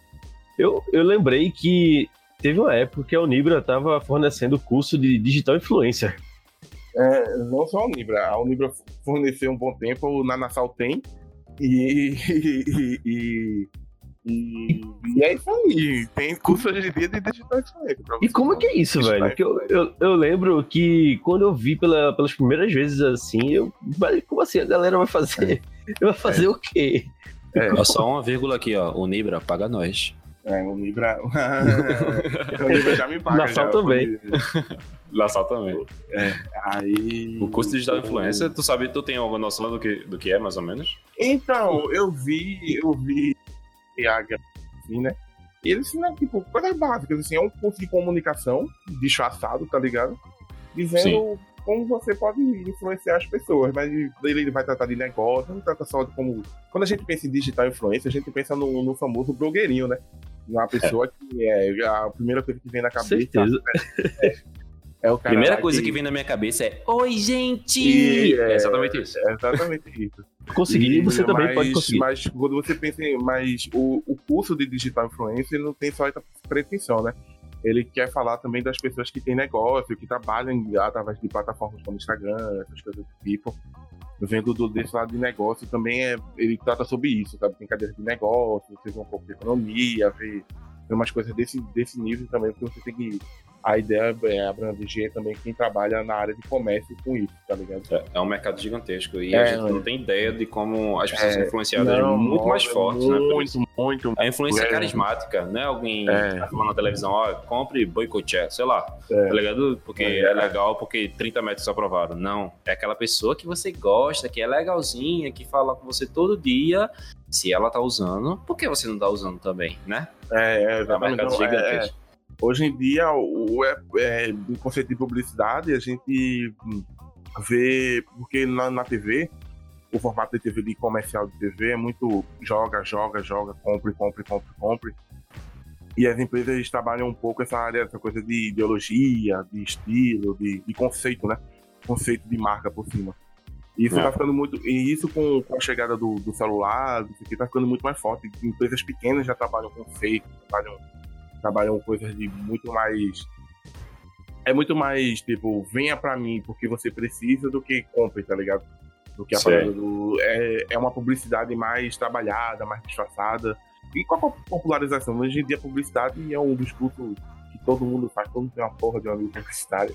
eu, eu lembrei que teve uma época que a Unibra estava fornecendo curso de digital influencer. É, não só a Unibra, a Unibra forneceu um bom tempo, na Nassau tem, e, e, e, e, e é isso aí. Tem curso hoje em dia de digital. E como é que é isso, velho? Que eu, eu, eu, lembro que quando eu vi pela, pelas primeiras vezes assim, eu. Como assim a galera vai fazer? É. Vai fazer é. o quê? É. Só uma vírgula aqui, ó. O Nibra paga nós. É, o Nibra. o Nibra já me paga. Nassau também. Nassau também. É, aí. O curso de digital influencer, tu sabe, tu tem alguma noção do que, do que é, mais ou menos? Então, eu vi, eu vi assim, né? E ele ensina, tipo, coisas básicas, assim, é um curso de comunicação disfarçado, tá ligado? Dizendo Sim. como você pode influenciar as pessoas, mas ele vai tratar de negócio, não trata só de como. Quando a gente pensa em digital influência, a gente pensa no, no famoso blogueirinho, né? Uma pessoa é. que é a primeira coisa que vem na cabeça. Certeza. É, é o Primeira coisa que... que... vem na minha cabeça é Oi, gente! E, é, é, exatamente isso. É exatamente isso. Conseguir, você também mas, pode conseguir. Mas quando você pensa em. Mas o, o curso de digital influencer não tem só essa pretensão, né? Ele quer falar também das pessoas que têm negócio, que trabalham através de plataformas como Instagram, essas coisas do tipo. Vendo do, desse lado de negócio também é. Ele trata sobre isso, sabe? Tem cadeiras de negócio, você vê um pouco de economia, vê, vê umas coisas desse, desse nível também, porque você tem que a ideia é abranger também quem trabalha na área de comércio com isso, tá ligado? É, é um mercado gigantesco e é, a gente não tem ideia de como as pessoas é, são influenciadas não, muito mais fortes, muito, né? Muito, muito. A influência é. carismática, né? Alguém é. tá falando na televisão, ó, compre boicote, sei lá, é. tá ligado? Porque é, é legal, porque 30 metros aprovaram. Não, é aquela pessoa que você gosta, que é legalzinha, que fala com você todo dia, se ela tá usando, por que você não tá usando também, né? É, é, é mercado gigantesco. Hoje em dia, o, é, é, o conceito de publicidade, a gente vê, porque na, na TV, o formato de TV de comercial de TV é muito joga, joga, joga, compre, compre, compre, compre. E as empresas trabalham um pouco essa área, essa coisa de ideologia, de estilo, de, de conceito, né? Conceito de marca por cima. E isso é. tá ficando muito. E isso com, com a chegada do, do celular, isso aqui tá ficando muito mais forte. Empresas pequenas já trabalham conceito, trabalham trabalham coisas de muito mais. É muito mais, tipo, venha pra mim porque você precisa do que compre, tá ligado? Do que a do. É, é uma publicidade mais trabalhada, mais disfarçada. E com a popularização, hoje em dia a publicidade é um dos cursos que todo mundo faz, todo mundo tem uma porra de um amigo publicitário.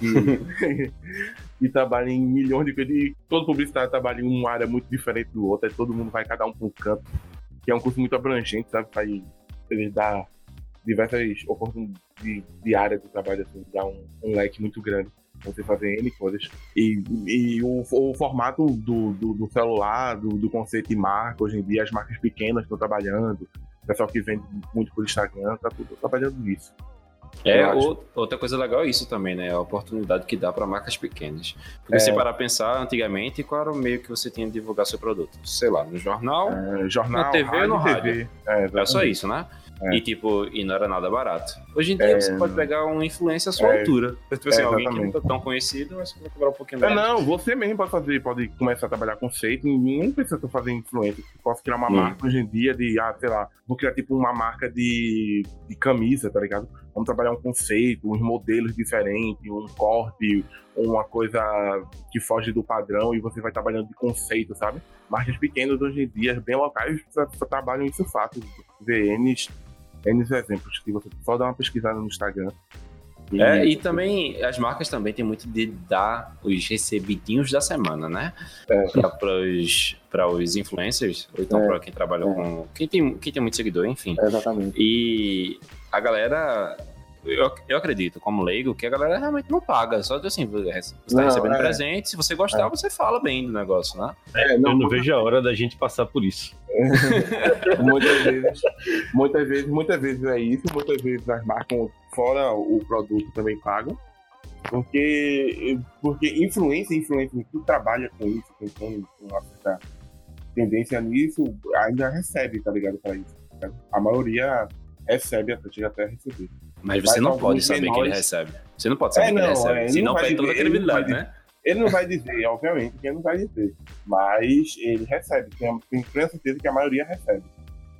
E, e trabalha em milhões de coisas. E todo publicitário trabalha em uma área muito diferente do outro, aí todo mundo vai cada um para um canto. Que é um curso muito abrangente, sabe? Vai, ele dá diversas oportunidades de, de área de trabalho, assim, dá um, um leque muito grande você fazer N coisas. E, e o, o formato do, do, do celular, do, do, conceito de marca, hoje em dia as marcas pequenas estão trabalhando, o pessoal que vende muito por Instagram, tá tudo trabalhando nisso. É, outra coisa legal é isso também, né? A oportunidade que dá para marcas pequenas. Porque é. se parar a pensar, antigamente, qual era o meio que você tinha de divulgar seu produto? Sei lá, no jornal, é, jornal na TV ou no rádio. É, é só isso, né? É. E tipo, e não era nada barato. Hoje em dia é, você pode pegar um influencer à sua é, altura. Tipo assim, alguém que não tá tão conhecido, mas você vai cobrar um pouquinho mais. não, você mesmo pode fazer, pode começar a trabalhar conceito. Não precisa fazer influência. Você pode criar uma hum. marca hoje em dia de, ah, sei lá, vou criar tipo uma marca de, de camisa, tá ligado? Vamos trabalhar um conceito, uns modelos diferentes, um corte, uma coisa que foge do padrão e você vai trabalhando de conceito, sabe? Marcas pequenas hoje em dia, bem locais, trabalham isso fácil. VNs N exemplos que você só dá uma pesquisada no Instagram. E... É, e também as marcas também têm muito de dar os recebidinhos da semana, né? É. Para os influencers, ou então é. para quem trabalha é. com. Quem tem, quem tem muito seguidor, enfim. exatamente. E a galera eu, eu acredito, como leigo, que a galera realmente não paga. Só assim, você está recebendo é. presente, se você gostar, é. você fala bem do negócio, né? É, não, eu não vejo a hora da gente passar por isso. muitas vezes, muitas vezes, muitas vezes é isso, muitas vezes as marcas, fora o produto, também pagam. Porque, porque influência, influência que trabalha com isso, quem tem uma certa tendência nisso, ainda recebe, tá ligado? Pra isso. A maioria recebe, até chega até a receber. Mas você não pode saber menores... que ele recebe. Você não pode saber é, que ele recebe. É, ele Senão perde toda a credibilidade, né? Ele não vai dizer, obviamente, que ele não vai dizer. Mas ele recebe. Tem, tem plena certeza que a maioria recebe.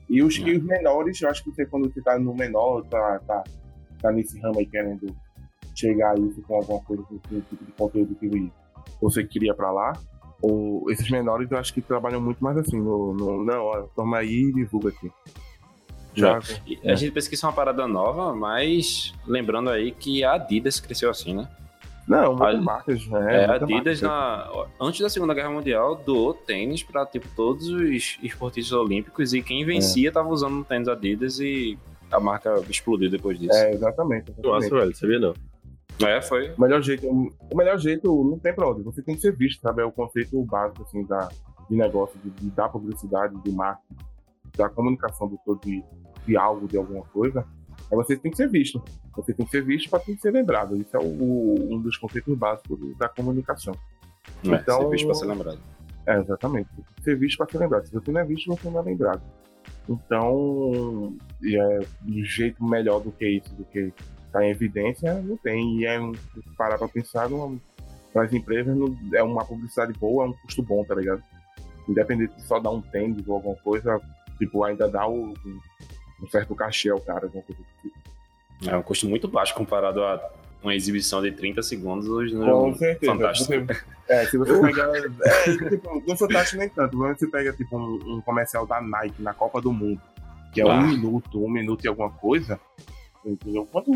E os, e os menores, eu acho que você, quando você tá no menor, tá, tá, tá nesse ramo aí querendo chegar aí com alguma coisa, com o tipo de conteúdo que você queria pra lá, ou esses menores eu acho que trabalham muito mais assim, no, no não, toma aí e divulga aqui. Já, a gente pensa que isso é uma parada nova, mas lembrando aí que a Adidas cresceu assim, né? Não, muitas a, marcas, né? É, a Adidas, na, antes da Segunda Guerra Mundial, doou tênis para tipo, todos os esportistas olímpicos e quem vencia estava é. usando tênis Adidas e a marca explodiu depois disso. É, exatamente. exatamente. Nossa, velho, sabia não. É, foi. O melhor jeito, o melhor jeito não tem pra onde. Você tem que ser visto, sabe? É o conceito básico, assim, da, de negócio, de, de dar publicidade, de marketing, da comunicação do todo de, de algo, de alguma coisa. É você tem que ser visto. Você tem que ser visto para ter que ser lembrado. Isso é o, um dos conceitos básicos da comunicação. É, então, ser visto para ser lembrado. É, exatamente. Tem que ser visto para ser lembrado. Se você não é visto, você não é lembrado. Então, é, um jeito melhor do que isso, do que tá em evidência, não tem. E é um, parar para pensar para as empresas, não, é uma publicidade boa, é um custo bom, tá ligado? Independente de só dar um tênis ou alguma coisa, tipo, ainda dá o, um certo cachê ao cara. Tipo. É um custo muito baixo comparado a uma exibição de 30 segundos no Com certeza. Fantástico. Você, é, se você pegar. É, tipo, no Fantástico nem tanto. Quando você pega tipo, um, um, comercial da Nike na Copa do Mundo, que é ah. um minuto, um minuto e alguma coisa. Entendeu? Quanto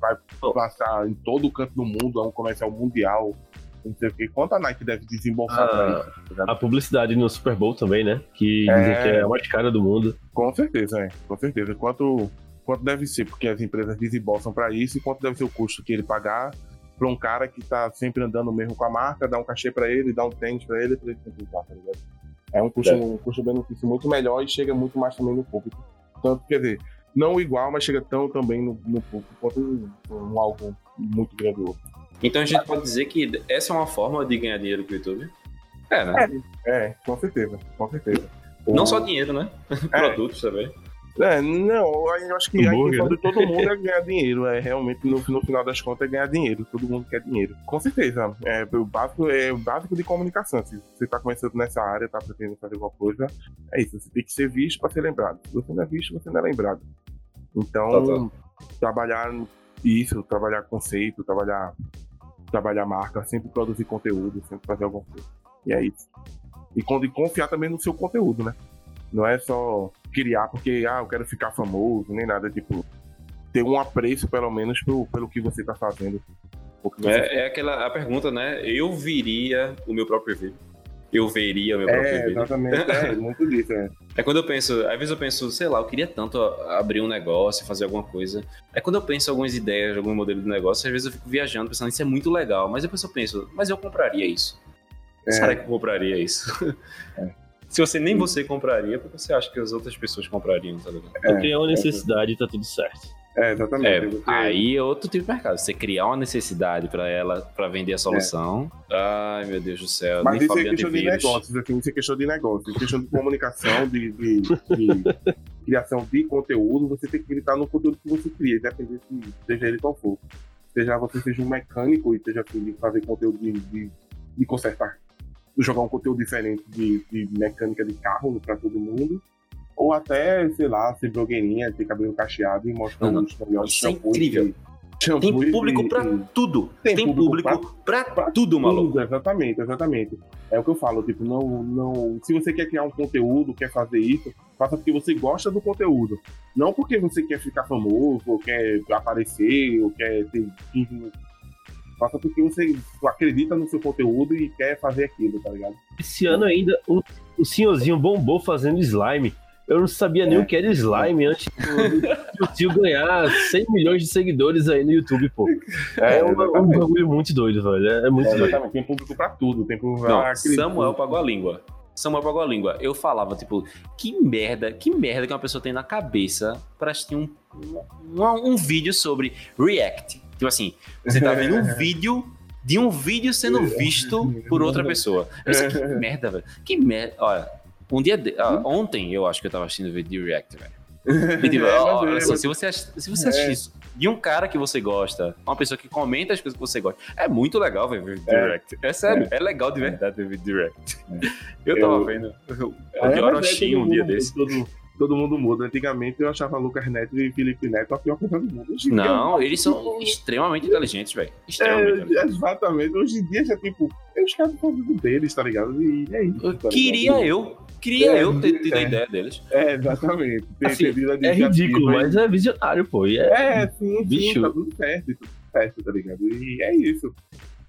vai passar em todo o canto do mundo, é um comercial mundial, não sei o que. Quanto a Nike deve desembolsar isso? Tá a publicidade no Super Bowl também, né? Que é... dizem que é a mais cara do mundo. Com certeza, é. Com certeza. Quanto, quanto deve ser, porque as empresas desembolsam para isso e quanto deve ser o custo que ele pagar para um cara que tá sempre andando mesmo com a marca, dá um cachê para ele, dá um tênis para ele, pra ele sempre usar, tá ligado? É um custo, é. um custo-benefício muito melhor e chega muito mais também no público. Tanto, quer dizer, não igual, mas chega tão também no, no público quanto um, um algo muito grandioso. Então a gente pode dizer que essa é uma forma de ganhar dinheiro com o YouTube? É, né? É, é com certeza, com certeza. Não só dinheiro, né? É. Produtos também. É, não, eu acho que a questão de todo mundo é ganhar dinheiro. É realmente, no, no final das contas, é ganhar dinheiro. Todo mundo quer dinheiro. Com certeza. É, o, básico, é o básico de comunicação. Se você está começando nessa área, está pretendendo fazer alguma coisa, é isso. Você tem que ser visto para ser lembrado. Se você não é visto, você não é lembrado. Então, tá, tá. trabalhar isso, trabalhar conceito, trabalhar trabalhar marca, sempre produzir conteúdo, sempre fazer alguma coisa. E é isso. E, e confiar também no seu conteúdo, né? Não é só criar porque, ah, eu quero ficar famoso, nem nada, tipo, ter um apreço, pelo menos, pelo, pelo que você tá fazendo. É, é, aquela a pergunta, né? Eu viria o meu próprio vídeo eu veria meu próprio é, vídeo. Exatamente, é, muito disso, é. É quando eu penso, às vezes eu penso, sei lá, eu queria tanto abrir um negócio, fazer alguma coisa. É quando eu penso algumas ideias, algum modelo de negócio, às vezes eu fico viajando, pensando, isso é muito legal. Mas depois eu penso, mas eu compraria isso. É. Será que eu compraria isso? É. Se você nem você compraria, porque você acha que as outras pessoas comprariam, tá ligado? Porque é uma necessidade e tá tudo certo. É, exatamente. É, aí é outro tipo de mercado. Você criar uma necessidade para ela, para vender a solução. É. Ai, meu Deus do céu. Mas isso é questão de negócios, assim, isso é questão de negócio. questão de comunicação, de, de, de criação de conteúdo. Você tem que gritar no conteúdo que você cria, independente de seja ele qual for. Seja você seja um mecânico e esteja de fazer conteúdo de, de, de consertar, jogar um conteúdo diferente de, de mecânica de carro para todo mundo ou até, sei lá, ser blogueirinha, ter cabelo cacheado e mostrar não, os melhores Isso é incrível. Tem público para tudo. Tem, Tem público, público para tudo, maluco. Exatamente, exatamente. É o que eu falo, tipo, não, não. Se você quer criar um conteúdo, quer fazer isso, faça porque você gosta do conteúdo. Não porque você quer ficar famoso, ou quer aparecer, ou quer ter. Faça porque você acredita no seu conteúdo e quer fazer aquilo, tá ligado? Esse ano ainda o, o senhorzinho bombou fazendo slime. Eu não sabia nem o que era slime antes do, tio ganhar 100 milhões de seguidores aí no YouTube, pô. É, é um, um bagulho muito doido, velho. É, muito é, doido. Tem público pra tudo. Tem público não, Samuel pagou a língua. Samuel pagou a língua. Eu falava, tipo, que merda, que merda que uma pessoa tem na cabeça pra assistir um, um, um vídeo sobre React. Tipo assim, você tá vendo um vídeo de um vídeo sendo visto por outra pessoa. Eu pensei, que merda, velho. Que merda. Olha, um dia. De... Ah, ontem eu acho que eu tava assistindo o vídeo de React, velho. Tipo, é, olha é, só, se você, se você assistir isso de um cara que você gosta, uma pessoa que comenta as coisas que você gosta, é muito legal ver vídeo direct. É, sério, é. legal de verdade ver vídeo direct. Eu tava eu, vendo o Orochi um dia desse. Todo, todo mundo muda. Antigamente eu achava Lucas Neto e Felipe Neto a pior coisa do mundo. Hoje não, eles são extremamente inteligentes, velho. Extremamente. É, exatamente. Hoje em dia já, tipo, os caras fazendo deles, tá ligado? E é isso. Tá Queria eu. Queria é, eu ter tido é, a ideia deles. É, exatamente. Ter, assim, ter é ridículo, mas é visionário, pô. E é, é sim, bicho. sim, tá tudo certo, tudo certo, tá ligado? E é isso.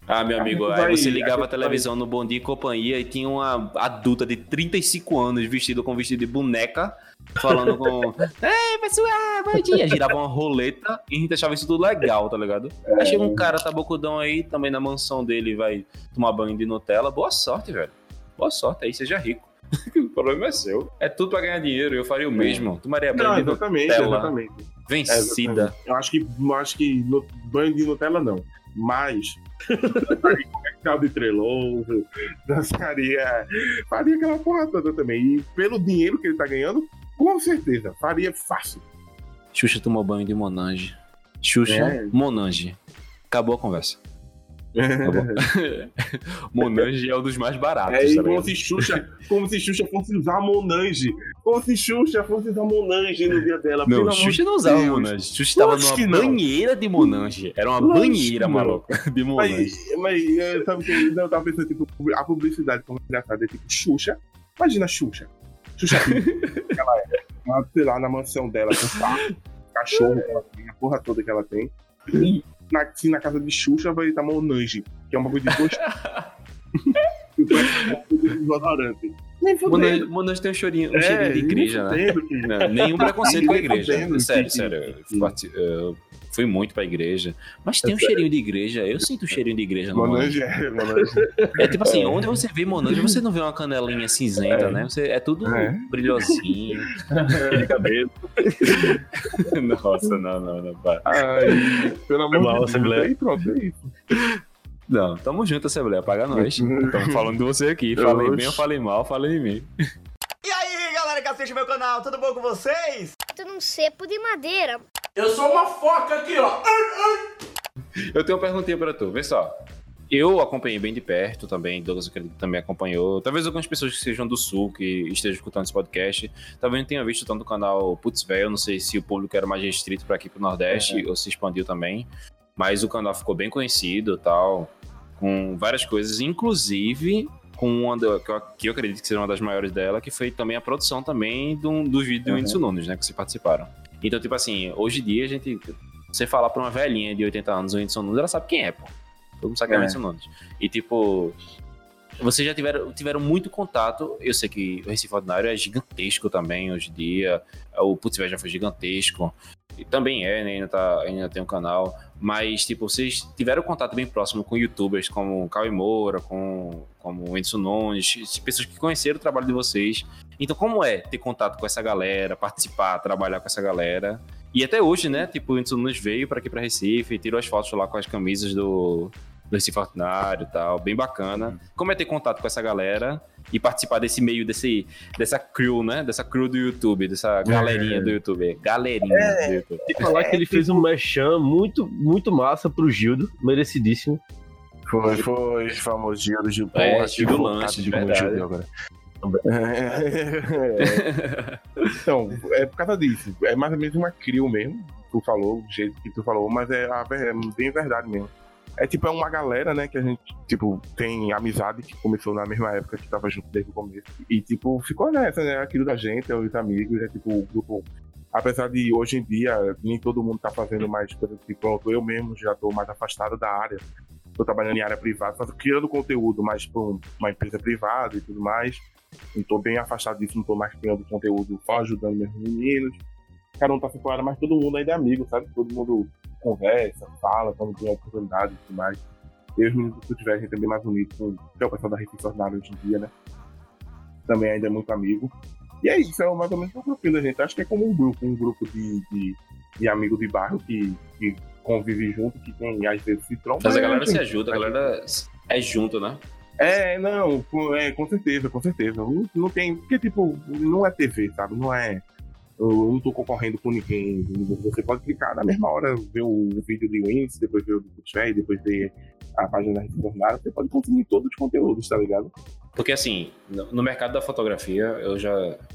Ah, meu amigo, aí você ligava a, a televisão vai... no Bom Dia e Companhia e tinha uma adulta de 35 anos vestida com vestido de boneca, falando com. Ei, pessoal, bom dia! Girava uma roleta e a gente achava isso tudo legal, tá ligado? É... Aí chega um cara tabocudão aí, também na mansão dele, vai tomar banho de Nutella. Boa sorte, velho. Boa sorte aí, seja rico. o problema é seu. É tudo pra ganhar dinheiro, eu faria o mesmo. Tomaria banho não, de exatamente, Nutella. Exatamente. Vencida. É, exatamente. Eu acho que, eu acho que no, banho de Nutella não. Mas caldo treloso, dançaria, faria aquela porra toda também. E pelo dinheiro que ele tá ganhando, com certeza, faria fácil. Xuxa tomou banho de Monange. Xuxa, é. Monange. Acabou a conversa. Monange é um dos mais baratos. É, tá como, se Xuxa, como se Xuxa fosse usar Monange. Como se Xuxa fosse usar Monange no dia dela. Não, Xuxa não usava Deus. Monange. Xuxa estava numa banheira de Monange. Era uma Lógico banheira, maluca, de Monange. Mas, mas sabe que eu tava pensando, tipo, a publicidade como engraçada é tipo Xuxa. Imagina Xuxa. Xuxa ela é. Ela, sei lá, na mansão dela, com carro, cachorro que ela tem, a porra toda que ela tem. E na, assim, na casa de Xuxa vai estar Monange, que é uma coisa de gosto. desodorante. Monange tem um chorinho, um é, cheirinho de igreja, né? Não, nenhum preconceito com a igreja. Sério, sério. Eu fui muito pra igreja. Mas tem um cheirinho de igreja. Eu sinto um cheirinho de igreja no Monange. É, Monange. É tipo assim, onde você vê Monange, você não vê uma canelinha cinzenta, é. né? Você, é tudo é. brilhosinho. de cabelo. Nossa, não, não, não. Para. Ai, pelo amor de Deus. Aí, pronto, é isso. Não, tamo junto, Assembleia, paga nós. Estamos falando de você aqui. Falei bem ou falei mal, falei em mim. E aí, galera que assiste meu canal, tudo bom com vocês? Tudo um cepo de madeira. Eu sou uma foca aqui, ó. Eu tenho uma perguntinha pra tu, vê só. Eu acompanhei bem de perto também, Douglas acredito também acompanhou. Talvez algumas pessoas que sejam do Sul, que estejam escutando esse podcast, talvez não tenham visto tanto o canal Putz Velho. Não sei se o público era mais restrito para aqui pro Nordeste ou se expandiu também. Mas o canal ficou bem conhecido tal com várias coisas, inclusive com uma da, que, eu, que eu acredito que seja uma das maiores dela, que foi também a produção também do, do vídeo do uhum. Whindersson Nunes, né, que vocês participaram. Então, tipo assim, hoje em dia a gente, você falar pra uma velhinha de 80 anos o Whindersson Nunes, ela sabe quem é, pô. Todo mundo sabe quem é o é. Whindersson Nunes. E, tipo, vocês já tiveram, tiveram muito contato. Eu sei que o Recife Ordinário é gigantesco também hoje em dia. O Putz já foi gigantesco. E também é, né? Ainda, tá, ainda tem um canal. Mas, tipo, vocês tiveram contato bem próximo com youtubers como Cauê Moura, com, como Edson Nunes, pessoas que conheceram o trabalho de vocês. Então, como é ter contato com essa galera, participar, trabalhar com essa galera? E até hoje, né? Tipo, o Edson Nunes veio para aqui para Recife, tirou as fotos lá com as camisas do, do Recife Ordinário e tal, bem bacana. Como é ter contato com essa galera e participar desse meio, desse, dessa crew, né? Dessa crew do YouTube, dessa galerinha é. do YouTube. Galerinha é. do YouTube. E falar que ele fez um mechan muito, muito massa pro Gildo, merecidíssimo. Foi, foi, famoso Gildo, Gildo. É, Gildo Lanche, de verdade. agora. então, é por causa disso. É mais ou menos uma crew mesmo, tu falou, do jeito que tu falou, mas é, é bem verdade mesmo. É tipo, é uma galera, né, que a gente, tipo, tem amizade que começou na mesma época que tava junto desde o começo. E, tipo, ficou nessa, né? Aquilo da gente, os amigos, é tipo, o grupo. Apesar de hoje em dia nem todo mundo tá fazendo mais coisas que pronto, eu mesmo já tô mais afastado da área. Tô trabalhando em área privada, tô criando conteúdo mais pra uma empresa privada e tudo mais. Não tô bem afastado disso, não tô mais criando conteúdo só ajudando meus meninos. Cada um tá separado, mas todo mundo ainda é amigo, sabe? Todo mundo conversa, fala, quando tem oportunidade e tudo mais. E os meninos do tiver a gente é bem mais unido com o pessoal da Recife Ordinária hoje em dia, né? Também ainda é muito amigo. E é isso, é mais ou menos o grupinho da gente. Acho que é como um grupo, um grupo de, de, de amigos de bairro que, que convive junto, que tem, às vezes se tromba. Mas a galera se ajuda, a galera é junto, né? É, não, é, com certeza, com certeza. Não, não tem. Porque, tipo, não é TV, sabe? Não é eu não tô concorrendo com ninguém. Você pode clicar na mesma hora, ver o vídeo de Wins, depois ver o do Bootstrap, depois ver a página da jornada, você pode consumir todos os conteúdos, tá ligado? Porque assim, no mercado da fotografia, eu já.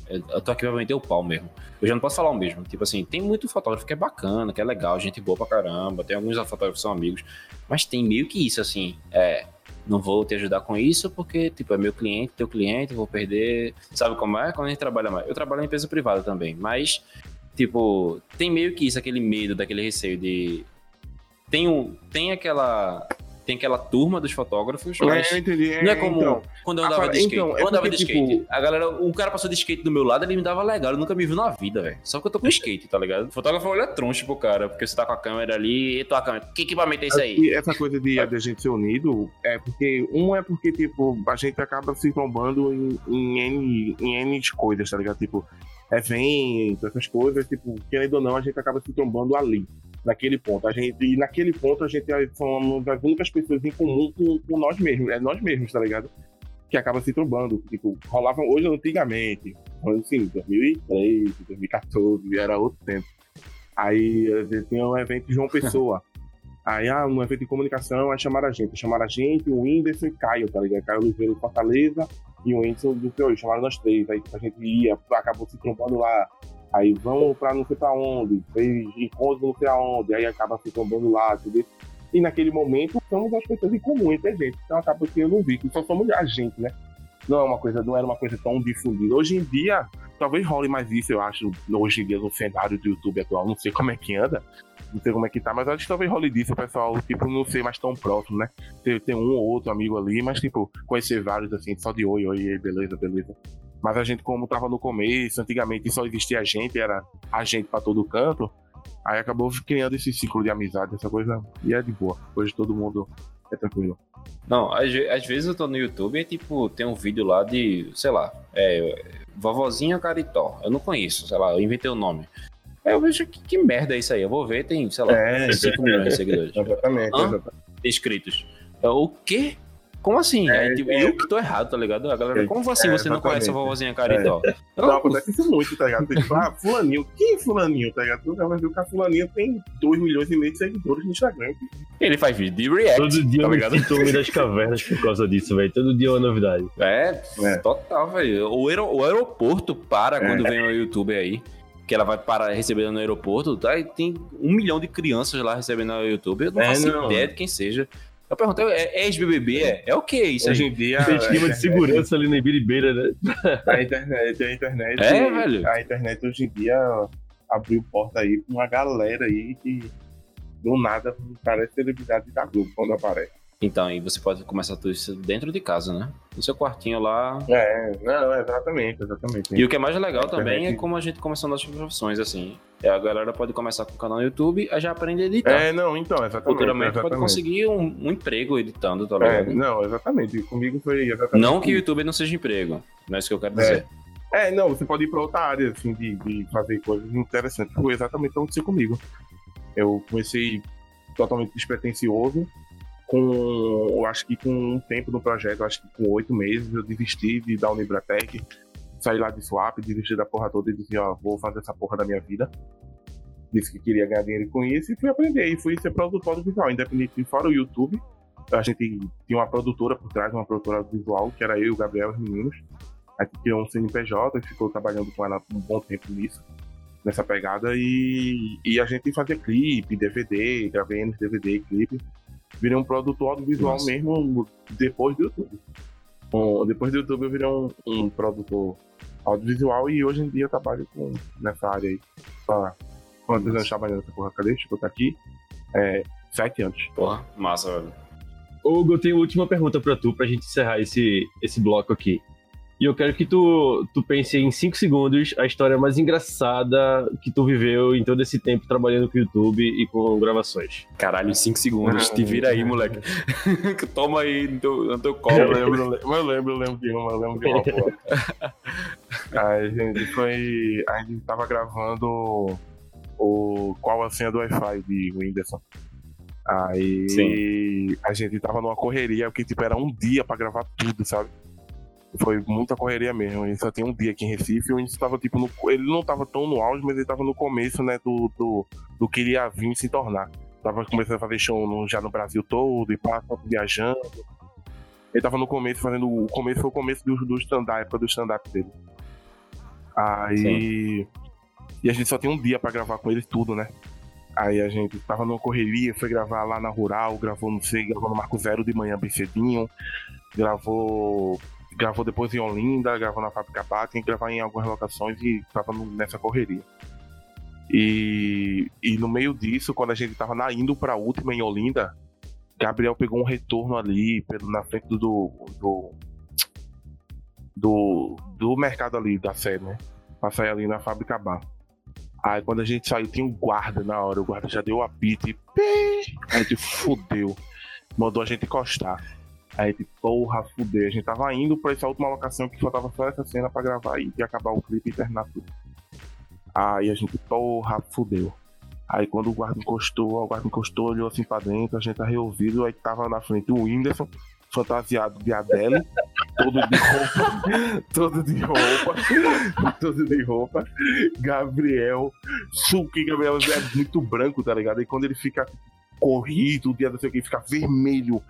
Eu tô aqui pra vender o pau mesmo. Eu já não posso falar o mesmo. Tipo assim, tem muito fotógrafo que é bacana, que é legal, gente boa pra caramba. Tem alguns fotógrafos que são amigos. Mas tem meio que isso, assim. É. Não vou te ajudar com isso porque, tipo, é meu cliente, teu cliente, vou perder. Sabe como é? Quando a gente trabalha mais. Eu trabalho em empresa privada também, mas, tipo, tem meio que isso, aquele medo, daquele receio de. Tem, um, tem aquela tem aquela turma dos fotógrafos, mas é, entendi. É, não é como então, eu andava de skate. Então, é eu andava de skate. Tipo... A galera, um cara passou de skate do meu lado, ele me dava legal, ele nunca me viu na vida, velho. Só que eu tô com skate, tá ligado? O fotógrafo olha troncho pro cara, porque você tá com a câmera ali, e tua câmera, que equipamento é isso aí? Essa coisa de, de a gente ser unido, é porque, um é porque, tipo, a gente acaba se trombando em, em, N, em N coisas, tá ligado? Tipo, eventos, essas coisas, tipo, querendo ou não, a gente acaba se trombando ali naquele ponto. A gente, e naquele ponto a gente é, são as únicas pessoas em comum com, com nós mesmos, é nós mesmos, tá ligado? Que acaba se trombando. Tipo, rolavam hoje antigamente, assim, 2003, 2014, era outro tempo. Aí tinha um evento de João Pessoa. Aí, ah, um evento de comunicação, aí chamaram a gente. Chamaram a gente, o Whindersson e Caio, tá ligado? Caio Oliveira de Fortaleza e o Whindersson do Piauí. Chamaram nós três. Aí a gente ia, acabou se trombando lá. Aí vamos pra não sei pra onde, fez encontro não sei aonde, aí acaba se tombando lá, entendeu? E naquele momento somos as pessoas em comum entre a gente. Então acaba que eu não vi, que só somos a gente, né? Não é uma coisa, não era uma coisa tão difundida. Hoje em dia, talvez role mais isso, eu acho, hoje em dia no cenário do YouTube atual, não sei como é que anda, não sei como é que tá, mas acho que talvez role disso, o pessoal, tipo, não ser mais tão próximo, né? Ter, ter um ou outro amigo ali, mas, tipo, conhecer vários, assim, só de oi, oi, beleza, beleza. Mas a gente, como tava no começo, antigamente só existia a gente, era a gente para todo canto. Aí acabou criando esse ciclo de amizade, essa coisa. E é de boa. Hoje todo mundo é tranquilo. Não, às, às vezes eu tô no YouTube e tipo, tem um vídeo lá de, sei lá, é, Vovozinha Caritó. Eu não conheço, sei lá, eu inventei o nome. Aí eu vejo que, que merda é isso aí. Eu vou ver, tem, sei lá, é, 5 milhões de seguidores. Exatamente, exatamente. Inscritos. O quê? Como assim? É, tipo, é, eu que tô errado, tá ligado? A galera, é, como assim é, você não conhece a vovozinha Caritó? É. Não, acontece isso muito, tá ligado? Tipo, ah, fulaninho, quem é fulaninho, tá ligado? Tu vai ver que a fulaninho tem 2 milhões e meio de seguidores no Instagram. Ele faz vídeo de react, Todo dia tá ligado? eu me das cavernas por causa disso, velho. Todo dia é uma novidade. É, é. total, velho. O, aer o aeroporto para quando vem o YouTube aí que ela vai parar recebendo no aeroporto, tá? E tem um milhão de crianças lá recebendo no YouTube. Eu não é, faço não. ideia de quem seja. Eu perguntei, é, é ex-BBB? É, é o que isso Hoje em dia... Tem esquema de segurança ali na Ibiribeira, né? A internet, a internet... É, velho? A internet hoje em dia abriu porta aí pra uma galera aí que do nada parece celebridade da Globo quando aparece. Então, e você pode começar tudo isso dentro de casa, né? No seu quartinho lá. É, não, exatamente, exatamente. E o que é mais legal também é como a gente começando as profissões, assim. É, a galera pode começar com o canal no YouTube e já aprende a editar. É, não, então, exatamente. Futuramente exatamente. pode conseguir um, um, emprego editando, tá ligado? É, não, exatamente. Comigo foi exatamente. Não que o YouTube não seja emprego, não é isso que eu quero dizer. É, é não, você pode ir pra outra área, assim, de, de fazer coisas interessantes. Foi exatamente o que aconteceu comigo. Eu comecei totalmente despretensioso com, eu acho que com um tempo no projeto, acho que com oito meses, eu desisti de dar o Libratec, saí lá de swap, desisti da porra toda e disse, ó, vou fazer essa porra da minha vida. Disse que queria ganhar dinheiro com isso e fui aprender. E fui ser produtor visual, independente, fora o YouTube. A gente tinha uma produtora por trás, uma produtora visual, que era eu, o Gabriel e os meninos. A gente criou um CNPJ e ficou trabalhando com ela um bom tempo nisso, nessa pegada. E, e a gente fazia clipe, DVD, gravei DVD, clipe virei um produtor audiovisual Nossa. mesmo depois do YouTube. Depois do YouTube eu virei um, um, produtor audiovisual e hoje em dia eu trabalho com, nessa área aí. Há quantos anos trabalhando nessa porra? Cadê? Deixa eu botar aqui. É, sete anos. Porra, massa, velho. Hugo, eu tenho uma última pergunta pra tu, pra gente encerrar esse, esse bloco aqui. E eu quero que tu, tu pense em 5 segundos a história mais engraçada que tu viveu em todo esse tempo trabalhando com o YouTube e com gravações. Caralho, 5 segundos. Te vira aí, moleque. Toma aí no teu, no teu colo. Eu lembro, eu lembro, eu lembro de uma, eu lembro de uma porra. a gente foi. A gente tava gravando o qual a senha do Wi-Fi de Whindersson. Aí Sim. a gente tava numa correria, porque tipo, era um dia pra gravar tudo, sabe? Foi muita correria mesmo. Ele só tinha um dia aqui em Recife. Tipo, no, ele não tava tão no auge, mas ele tava no começo, né, do, do, do que ele ia vir se tornar. Tava começando a fazer show no, já no Brasil todo e passa viajando. Ele tava no começo fazendo. O começo foi o começo do, do stand-up, do stand-up dele. Aí. Sim. E a gente só tinha um dia pra gravar com ele tudo, né? Aí a gente tava numa correria, foi gravar lá na Rural, gravou, não sei, gravou no Marco Zero de manhã bem cedinho, gravou gravou depois em Olinda, gravou na Fábrica Pá, tem que gravar em algumas locações e tava nessa correria. E, e no meio disso, quando a gente tava na, indo pra última em Olinda, Gabriel pegou um retorno ali pelo, na frente do, do, do, do mercado ali da série, né? Pra sair ali na Fábrica Bar. Aí quando a gente saiu, tinha um guarda na hora, o guarda já deu o apito e. A gente fudeu. Mandou a gente encostar. Aí, tipo, porra, fudeu. A gente tava indo pra essa última locação que faltava só essa cena pra gravar e acabar o clipe e terminar tudo. Aí a gente, porra, fudeu. Aí quando o guarda encostou, o guarda encostou, olhou assim pra dentro, a gente tá reouvido, aí tava na frente o Whindersson, fantasiado de Adele, todo de roupa, todo de roupa, todo de roupa. Gabriel, suque Gabriel é muito branco, tá ligado? E quando ele fica corrido, o dia não sei o que, fica vermelho.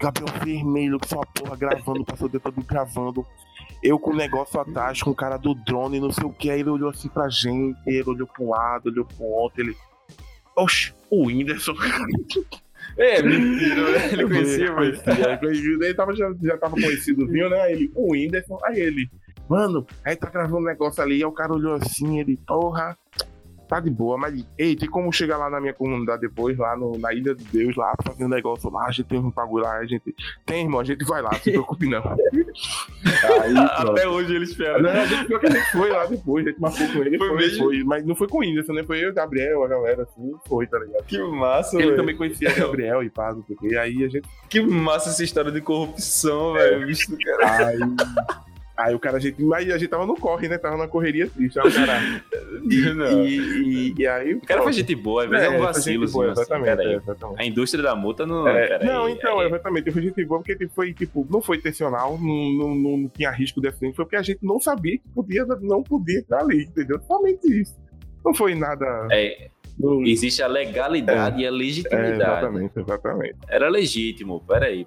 Gabriel vermelho, que só porra gravando, passou o dedo todo gravando. Eu com o negócio atrás, com o cara do drone, não sei o que. Aí ele olhou assim pra gente, ele olhou pra um lado, olhou pro outro, ele. Oxe, o Whindersson. É, mentira, né? Ele conhecia, mas. Ele tava, já, já tava conhecido, viu, né? Aí ele, o Whindersson, aí ele, mano, aí tá gravando um negócio ali, aí o cara olhou assim, ele, porra, tá de boa, mas, ei, tem como chegar lá na minha comunidade depois, lá no, na Ilha de Deus, lá, fazendo um negócio lá, a gente tem um bagulho lá, a gente. Tem, irmão, a gente vai lá, não se preocupe não. Aí, Até hoje ele espera. Não, a gente, a gente foi lá depois, a gente marcou com ele, foi, foi, mesmo? foi mas não foi com o Whindersson, né? Foi eu, o Gabriel, a galera, assim, foi, tá ligado? Que massa, Ele véio. também conhecia Gabriel e pá, porque aí a gente. Que massa essa história de corrupção, velho, bicho do cara. Aí. Aí o cara, a gente, mas a gente tava no corre, né? Tava na correria triste, aí o cara. E, e, e, aí. O cara faz gente boa, às vezes é, é um vacilo, assim, boa, exatamente, assim, é, exatamente. A indústria da multa não. É, não, aí, então, exatamente. Foi gente boa porque foi, tipo, não foi intencional, não, não, não tinha risco de acidente, foi porque a gente não sabia que podia, não podia estar ali, entendeu? Somente isso. Não foi nada. É. Existe a legalidade é, e a legitimidade. É, exatamente, exatamente. Era legítimo, peraí.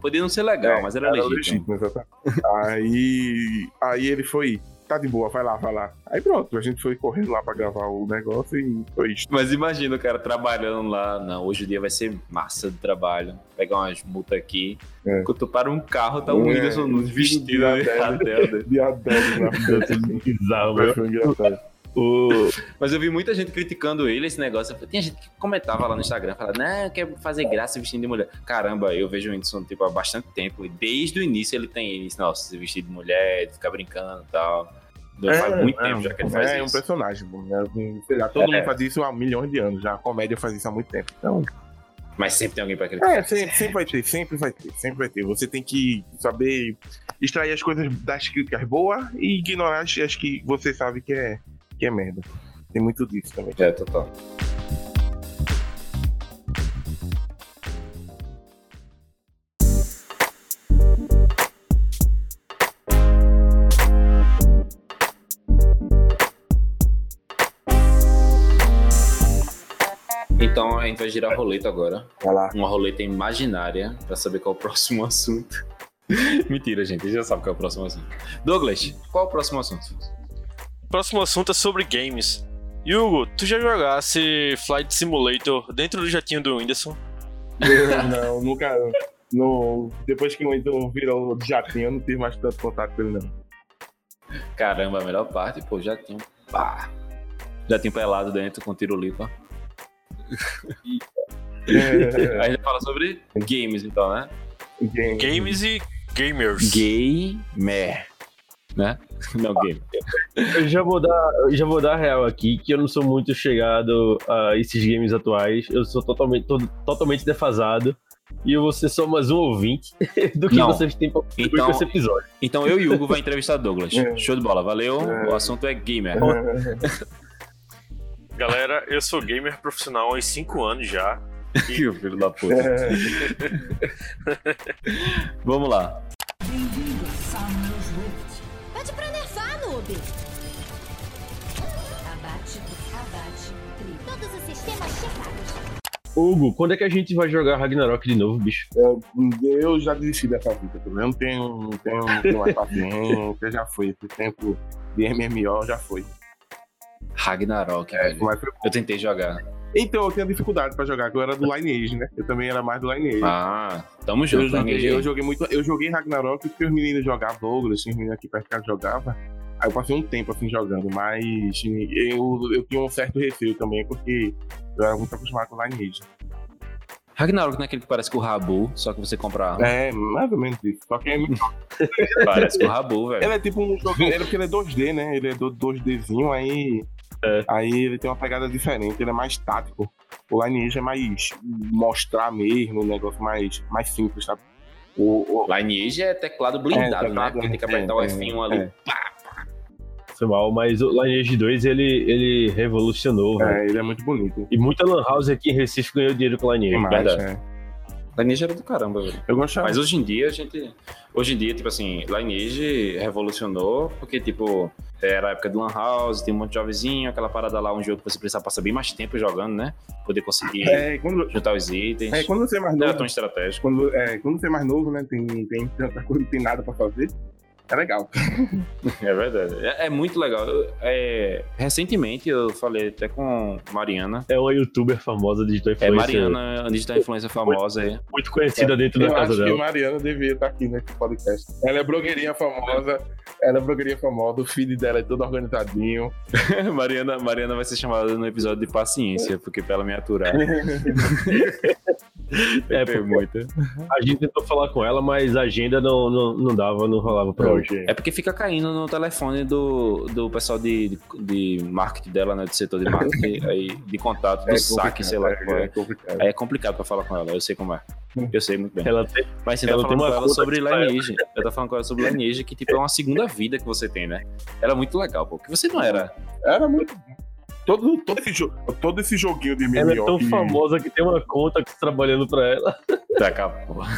Podia não ser legal, é, mas era, era legítimo. legítimo exatamente. aí, aí ele foi, tá de boa, vai lá, vai lá. Aí pronto, a gente foi correndo lá pra gravar o negócio e foi isso. Mas imagina o cara trabalhando lá, não, hoje o dia vai ser massa de trabalho. Pegar umas multas aqui. É. Quando tu para um carro, tá um é, Whindersson Nunes vestido de Adele. De Adele na frente. Bizarro, Foi engraçado. O... Mas eu vi muita gente criticando ele, esse negócio. Tinha gente que comentava lá no Instagram, falando, não, quer fazer graça vestindo de mulher. Caramba, eu vejo o Whindersson tipo, há bastante tempo. E desde o início ele tem isso, nossa, se vestir de mulher, ficar brincando e tal. É, faz muito é, tempo já que ele faz é, isso. É um personagem, sei lá, todo é. mundo faz isso há milhões de anos. Já a comédia faz isso há muito tempo. Então. Mas sempre tem alguém pra criticar. É, sempre, sempre vai ter, sempre vai ter, sempre vai ter. Você tem que saber extrair as coisas das críticas boas e ignorar as que você sabe que é que é merda. Tem muito disso também. É, total. Então a gente vai girar a roleta agora. Vai lá. Uma roleta imaginária para saber qual é o próximo assunto. Mentira, gente, a gente já sabe qual é o próximo assunto. Douglas, qual é o próximo assunto? Próximo assunto é sobre games. Hugo, tu já jogasse Flight Simulator dentro do jatinho do Whindersson? não, nunca. No, depois que o Whindersson virou jatinho, eu não tive mais tanto contato com ele, não. Caramba, a melhor parte, pô, jatinho. Pá. Jatinho pelado dentro com tiro lipa. É. A gente fala sobre games, então, né? Games, games e gamers. Gamer né? Não game. Eu já vou dar, já vou dar real aqui que eu não sou muito chegado a esses games atuais. Eu sou totalmente, tô, totalmente defasado. E eu vou ser só mais um ouvinte do que não. vocês têm pra então, esse episódio. Então eu e o Hugo vai entrevistar Douglas. É. Show de bola, valeu. É. O assunto é gamer. Galera, eu sou gamer profissional há 5 anos já. E... filho da puta. Vamos lá. Bem-vindo Pode pra nerfar, noob. Abate, abate, tri. Todos os sistemas checados. Hugo, quando é que a gente vai jogar Ragnarok de novo, bicho? Eu, eu já desisti dessa vida, eu não tenho, não tenho, não tenho mais paciência, já foi. Esse tempo de MMO já foi. Ragnarok, é, velho. Eu tentei jogar. Então, eu tinha dificuldade pra jogar, porque eu era do Lineage, né? Eu também era mais do Lineage. Ah, tamo junto, eu joguei, eu joguei muito. Eu joguei Ragnarok porque os meninos jogavam Douglas, os meninos aqui perto de casa jogavam. Aí eu passei um tempo assim jogando, mas eu, eu tinha um certo receio também, porque eu era muito acostumado com Lineage. Ragnarok não é aquele que parece com o Rabu, só que você compra. É, mais ou menos isso. Só que é Parece com o Rabu, velho. Ele é tipo um jogo. Ele, porque ele é 2D, né? Ele é 2Dzinho, aí é. Aí ele tem uma pegada diferente, ele é mais tático. O Lineage é mais mostrar mesmo, um negócio mais, mais simples, sabe? O, o... Lineage é teclado blindado, é, teclado, né? tem que apertar é, o F1 ali. É. Pá, Foi mal, mas o Lineage 2 ele, ele revolucionou. É, véio. ele é muito bonito. E muita Lan House aqui em Recife ganhou dinheiro com o Lineage. Mais, verdade. É. Lineage era do caramba, velho. Eu gostava. Mas hoje em dia a gente. Hoje em dia, tipo assim, Lineage revolucionou, porque, tipo, era a época do Lan House, tem um monte de jovenzinho, aquela parada lá, um jogo que você precisava passar bem mais tempo jogando, né? Poder conseguir é, quando, juntar os itens. É, quando você é mais novo. Não é tão estratégico. Quando, é, quando você é mais novo, né? Tem, tem tanta coisa, não tem nada pra fazer é legal. é verdade. É, é muito legal. É, recentemente eu falei até com Mariana. É uma youtuber famosa digital influencer. É Mariana, digital influencer famosa. Muito, muito conhecida é, dentro da casa dela. Eu acho que Mariana devia estar aqui nesse podcast. Ela é blogueirinha famosa. Ela é blogueirinha famosa. O feed dela é todo organizadinho. Mariana, Mariana vai ser chamada no episódio de paciência, porque pra ela me aturar. é, porque muito. A gente tentou falar com ela, mas a agenda não, não, não dava, não rolava pra hoje. É porque fica caindo no telefone do, do pessoal de, de, de marketing dela, né? Do setor de marketing, aí, de contato, do é saque, sei lá. É, é, complicado. é complicado pra falar com ela, eu sei como é. Eu sei muito bem. Ela tem, Mas você tá falando com ela sobre Lineage. Eu falando com ela sobre Lineage, que tipo, é uma segunda vida que você tem, né? Era é muito legal, pô. Porque você não era. Era muito Todo, todo, esse, todo esse joguinho de MMO. Ela é tão que... famosa que tem uma conta tá trabalhando pra ela. Taca porra.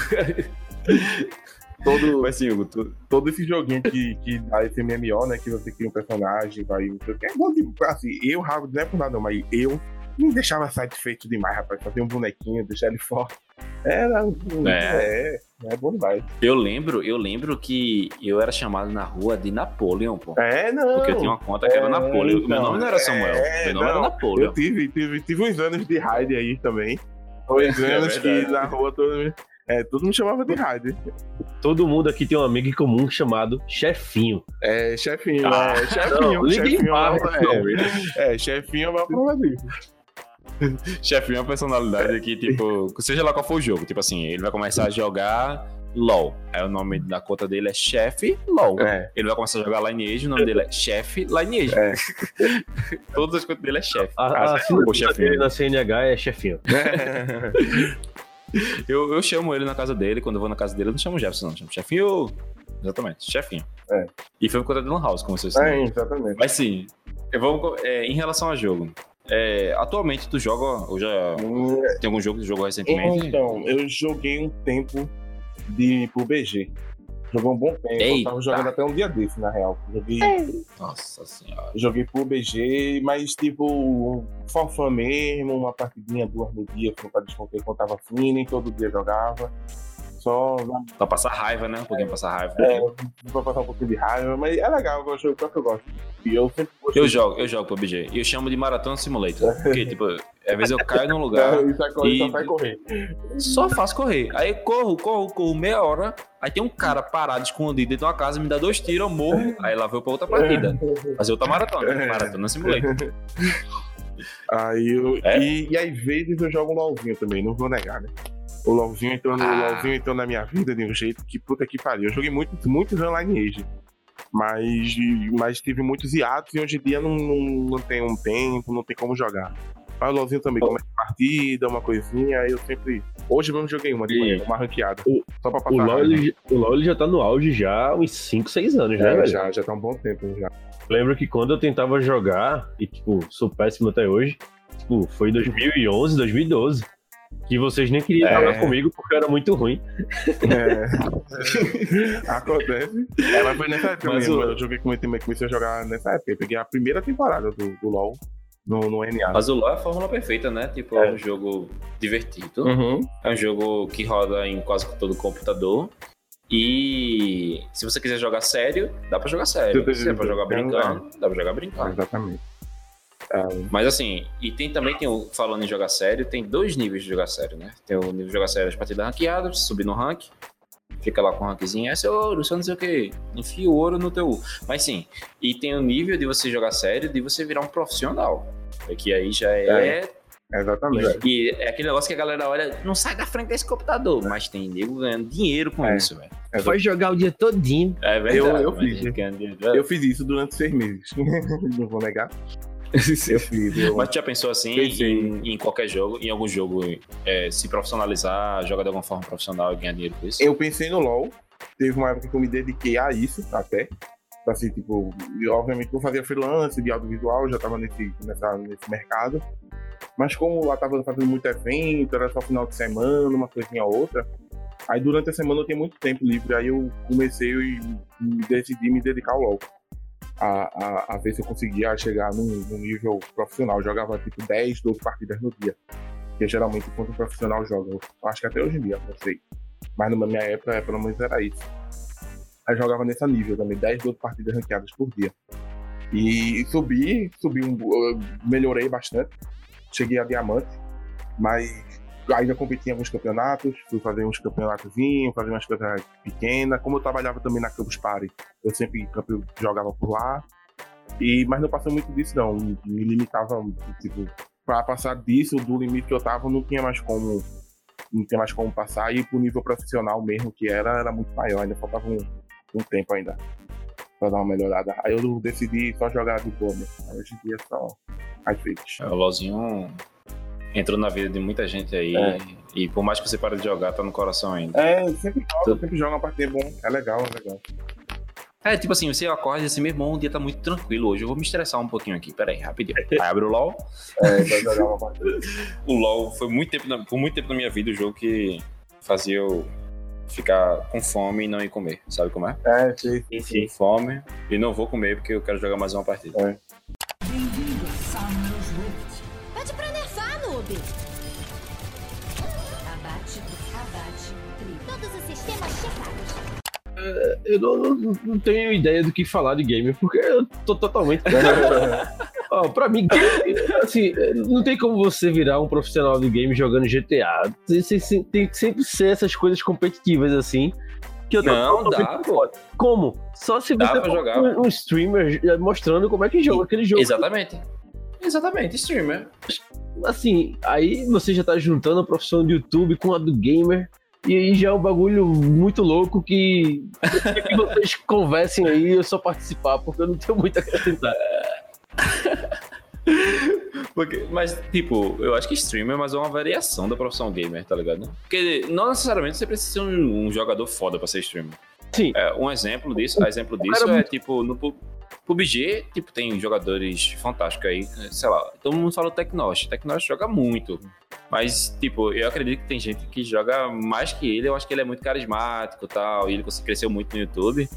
todo, Mas, sim, Hugo, todo esse joguinho que, que dá esse MMO, né? Que você cria um personagem, vai. É bom de, assim, eu, Rago, não é por nada, mas eu me deixava satisfeito demais, rapaz. Fazer um bonequinho, deixar ele forte. Era. É. é. É bom demais. Eu lembro, eu lembro que eu era chamado na rua de Napoleon, pô. É, não. Porque eu tinha uma conta que é, era Napoleon. Não, meu nome não era Samuel. É, meu nome não. era Napoleon. Eu tive, tive, tive uns anos de raid aí também. Dois é anos é que na rua todo é, todo mundo chamava de raid. Todo mundo aqui tem um amigo em comum chamado Chefinho. É, Chefinho, ah, é, Chefinho. Não, chefinho é, é, Chefinho é uma prova disso. Chefinho é uma personalidade que, tipo, seja lá qual for o jogo, tipo assim, ele vai começar a jogar LOL. Aí o nome da conta dele é Chef LOL. É. Ele vai começar a jogar Lineage, o nome dele é Chef Lineage. É. Todas as contas dele é Chef. A, a, a o chefinho. dele na CNH é Chefinho. eu, eu chamo ele na casa dele, quando eu vou na casa dele, eu não chamo Jefferson, não, chamo Chefinho. Exatamente, Chefinho. É. E foi por conta de Lan House, como vocês É, exatamente. Mas sim, eu vou, é, em relação ao jogo, é, atualmente tu joga ou já hum, tem algum jogo que tu jogou recentemente? Então, eu joguei um tempo de pro BG. Joguei um bom tempo. Eita. Eu tava jogando até um dia desse, na real. Joguei. Nossa senhora. Joguei pro BG, mas tipo, um forfã mesmo, uma partidinha, duas no dia, pra descontar quando tava afim, nem todo dia jogava só. Pra passar raiva, né? Um pouquinho é, passar raiva. É, pra passar um pouquinho de raiva, mas é legal, eu gosto, eu, eu gosto. E eu sempre gosto. Eu jogo, eu jogo PUBG. E eu chamo de Maratona Simulator. Porque, tipo, às vezes eu caio num lugar. e, e só faz correr. Só faço correr. Aí corro, corro, corro meia hora. Aí tem um cara parado, escondido dentro de uma casa, me dá dois tiros, eu morro. Aí lá vou pra outra partida. Fazer outra maratona. Maratona Simulator. Aí eu, é? e, e às vezes eu jogo um LOLzinho também, não vou negar, né? O LoLzinho entrou, ah. o LoLzinho entrou na minha vida de um jeito que puta que pariu. Eu joguei muito, muitos online age. Mas, mas tive muitos hiatos e hoje em dia não, não, não tem um tempo, não tem como jogar. Mas o LoLzinho também oh. começa partida, uma coisinha, eu sempre. Hoje mesmo joguei uma de manhã, uma ranqueada. O, só pra passar. O LoL, ele, o LoL já tá no auge já há uns 5, 6 anos, né? É, já, já tá um bom tempo já. Lembro que quando eu tentava jogar, e tipo, sou péssimo até hoje, tipo, foi 2011, 2012. Que vocês nem queriam é. jogar comigo porque era muito ruim. É. Acontece. É, mas foi nessa época mas mesmo. Eu joguei com o time comecei a jogar nessa época. Eu peguei a primeira temporada do, do LoL no, no NA. Mas o LoL é a fórmula perfeita, né? Tipo, é, é um jogo divertido. Uhum. É um jogo que roda em quase todo computador. E se você quiser jogar sério, dá pra jogar sério. Se você pra jogar brincando, dá pra jogar brincando. Exatamente. Um... Mas assim, e tem também, tem falando em jogar sério, tem dois níveis de jogar sério, né? Tem o nível de jogar sério as partidas ranqueadas, subir no rank, fica lá com o rankzinho, esse é ouro, só não sei o que, enfia o ouro no teu. Mas sim, e tem o nível de você jogar sério, de você virar um profissional. É que aí já é. é exatamente. E, é aquele negócio que a galera olha, não sai da frente desse computador, mas tem nego ganhando dinheiro com é. isso, velho. Foi jogar o dia todinho. É verdade. Eu, eu fiz. Eu fiz isso durante seis meses. não vou negar. eu fiz. Eu... Mas tu já pensou assim em, em, qualquer jogo, em algum jogo, é, se profissionalizar, jogar de alguma forma profissional e ganhar dinheiro com isso? Eu pensei no LoL. Teve uma época que eu me dediquei a isso até. Assim, tipo, obviamente eu fazia freelance de audiovisual, já tava nesse, nessa, nesse mercado. Mas como lá tava fazendo muito evento, era só final de semana, uma coisinha ou outra. Aí durante a semana eu tinha muito tempo livre, aí eu comecei e decidi me dedicar ao LoL a, a, a ver se eu conseguia chegar num, num, nível profissional. Eu jogava tipo 10, 12 partidas no dia. Que é geralmente quando um profissional joga. Eu acho que até hoje em dia, não sei. Mas na minha época, pelo menos era isso. Aí jogava nesse nível também, 10, 12 partidas ranqueadas por dia. E subi, subi um, melhorei bastante. Cheguei a diamante, mas Já competi em alguns campeonatos, fui fazer uns campeonatozinhos, fazer umas coisas pequenas. Como eu trabalhava também na Campus Party, eu sempre jogava por lá. E, mas não passou muito disso, não. Me limitava, tipo, para passar disso, do limite que eu tava, não tinha mais como não tinha mais como passar. E pro nível profissional mesmo que era, era muito maior. Ainda faltava um, um tempo ainda pra dar uma melhorada. Aí eu decidi só jogar mesmo. Aí hoje em dia é só high É, o LoLzinho entrou na vida de muita gente aí. É. E por mais que você pare de jogar, tá no coração ainda. É, sempre joga, sempre joga uma partida bom. É legal, é legal. É, tipo assim, você acorda assim, meu irmão, o dia tá muito tranquilo hoje. Eu vou me estressar um pouquinho aqui. Pera aí, rapidinho. Aí abre o LOL. É, vai jogar uma partida. o LOL foi muito tempo, na, por muito tempo na minha vida o jogo que fazia eu ficar com fome e não ir comer. Sabe como é? É, sim. sim, sim. Fome e não vou comer porque eu quero jogar mais uma partida. É. eu não, não, não, tenho ideia do que falar de game, porque eu tô totalmente. oh, pra mim, assim, não tem como você virar um profissional de game jogando GTA. Tem, tem que sempre ser essas coisas competitivas, assim. Que eu não, dá, Como? Só se você for jogar, um, um, streamer mostrando como é que joga aquele jogo. Exatamente. Exatamente, streamer. Assim, aí você já tá juntando a profissão de YouTube com a do gamer. E aí já é um bagulho muito louco que, que vocês conversem aí, eu só participar, porque eu não tenho muito a acrescentar. Porque, mas, tipo, eu acho que streamer é mais uma variação da profissão gamer, tá ligado? Porque não necessariamente você precisa ser um, um jogador foda pra ser streamer. Sim. É, um exemplo disso, um exemplo disso é, tipo, no, PUBG, tipo, tem jogadores fantásticos aí, sei lá, todo mundo fala o Tecnos. Tecnos joga muito. Mas, tipo, eu acredito que tem gente que joga mais que ele. Eu acho que ele é muito carismático e tal. E ele cresceu muito no YouTube.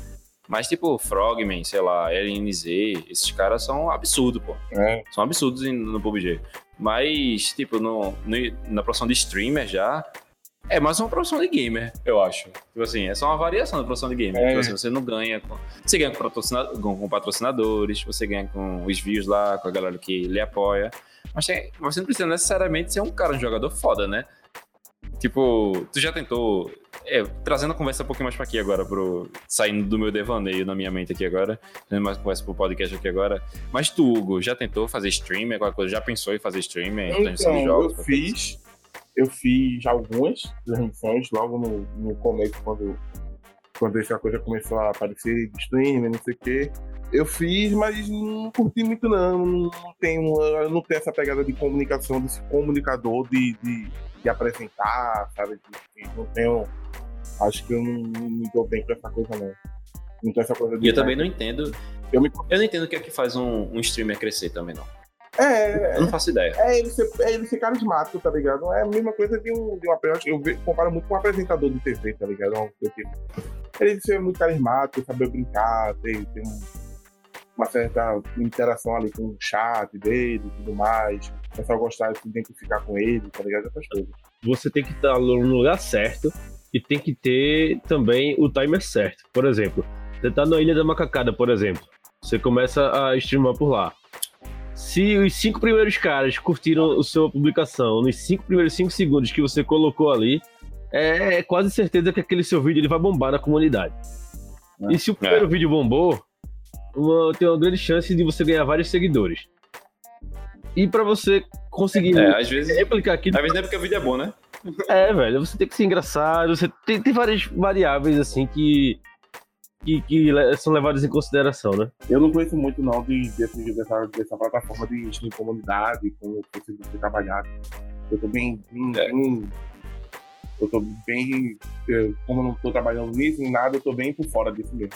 Mas, tipo, Frogman, sei lá, LNZ, esses caras são absurdos, pô. É. São absurdos no PUBG. Mas, tipo, no, no, na profissão de streamer já, é mais uma profissão de gamer, eu acho. Tipo assim, é só uma variação da profissão de gamer. É. Tipo assim, você não ganha com. Você ganha com, patrocinador, com, patrocinadores, você ganha com os views lá, com a galera que lhe apoia. Mas tem, você não precisa necessariamente ser um cara, um jogador foda, né? Tipo, tu já tentou. É, trazendo a conversa um pouquinho mais pra aqui agora, pro. Saindo do meu devaneio na minha mente aqui agora, tendo mais conversa pro podcast aqui agora. Mas tu, Hugo, já tentou fazer streamer, alguma coisa? Já pensou em fazer streamer? Então, eu fiz eu fiz algumas transmissões logo no, no começo, quando, quando essa coisa começou a aparecer de streaming, não sei o quê. Eu fiz, mas não curti muito não. Não tenho, não tenho essa pegada de comunicação, desse comunicador de, de, de apresentar, sabe? não tenho. Acho que eu não, não me dou bem com essa coisa, não. Não tenho essa coisa de. E eu também não entendo. Eu, me... eu não entendo o que é que faz um, um streamer crescer também, não. É. Eu não faço ideia. É ele ser, é ele ser carismático, tá ligado? É a mesma coisa de um, de uma eu comparo muito com um apresentador de TV, tá ligado? Ele ser muito carismático, saber brincar, ter, ter um, uma certa interação ali com o chat dele e tudo mais. O pessoal gostar de se identificar com ele, tá ligado? Essas coisas. Você tem que estar no lugar certo e tem que ter também o timer certo. Por exemplo, você tá na Ilha da Macacada, por exemplo. Você começa a streamar por lá. Se os cinco primeiros caras curtiram a sua publicação nos cinco primeiros cinco segundos que você colocou ali, é quase certeza que aquele seu vídeo ele vai bombar na comunidade. É. E se o primeiro é. vídeo bombou, uma, tem uma grande chance de você ganhar vários seguidores. E para você conseguir é, às vezes, replicar aquilo. Às vezes é porque o vídeo é bom, né? É, velho, você tem que ser engraçado, você tem, tem várias variáveis assim que que, que são levadas em consideração, né? Eu não conheço muito não de, de, dessa, dessa plataforma de, de comunidade, como você tem trabalhado. Eu tô bem, bem, é. bem eu tô bem, como eu não tô trabalhando nisso nem nada, eu tô bem por fora disso mesmo.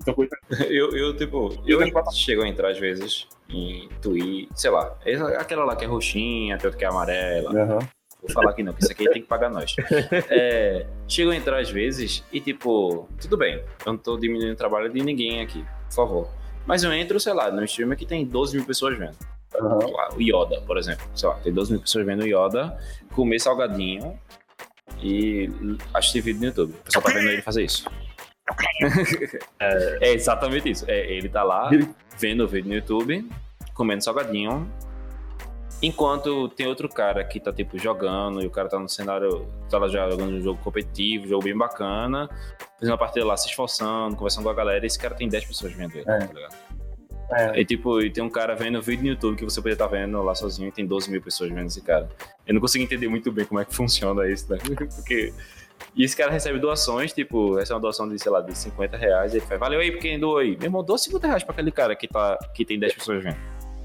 Então, coisa... eu, eu, tipo, eu chego a entrar às vezes em Twitch, sei lá, aquela lá que é roxinha, tem outra que é amarela. Uhum. Vou falar aqui não, porque isso aqui tem que pagar nós. É, chegam a entrar às vezes e, tipo, tudo bem, eu não tô diminuindo o trabalho de ninguém aqui, por favor. Mas eu entro, sei lá, no streamer que tem 12 mil pessoas vendo. Uhum. Lá, o Yoda, por exemplo. Sei lá, tem 12 mil pessoas vendo o Yoda comer salgadinho e assistir vídeo no YouTube. O pessoal tá vendo ele fazer isso. é, é, exatamente isso. É, ele tá lá vendo o vídeo no YouTube, comendo salgadinho Enquanto tem outro cara que tá, tipo, jogando, e o cara tá no cenário, tá lá jogando um jogo competitivo, um jogo bem bacana, fazendo uma partida lá, se esforçando, conversando com a galera, e esse cara tem 10 pessoas vendo ele, é. tá ligado? É. E tipo, e tem um cara vendo vídeo no YouTube que você poderia estar tá vendo lá sozinho e tem 12 mil pessoas vendo esse cara. Eu não consigo entender muito bem como é que funciona isso, né? Porque. E esse cara recebe doações, tipo, essa é uma doação de, sei lá, de 50 reais, e ele fala, valeu aí pra quem doou aí. Meu irmão, doa 50 reais pra aquele cara que, tá, que tem 10 pessoas vendo.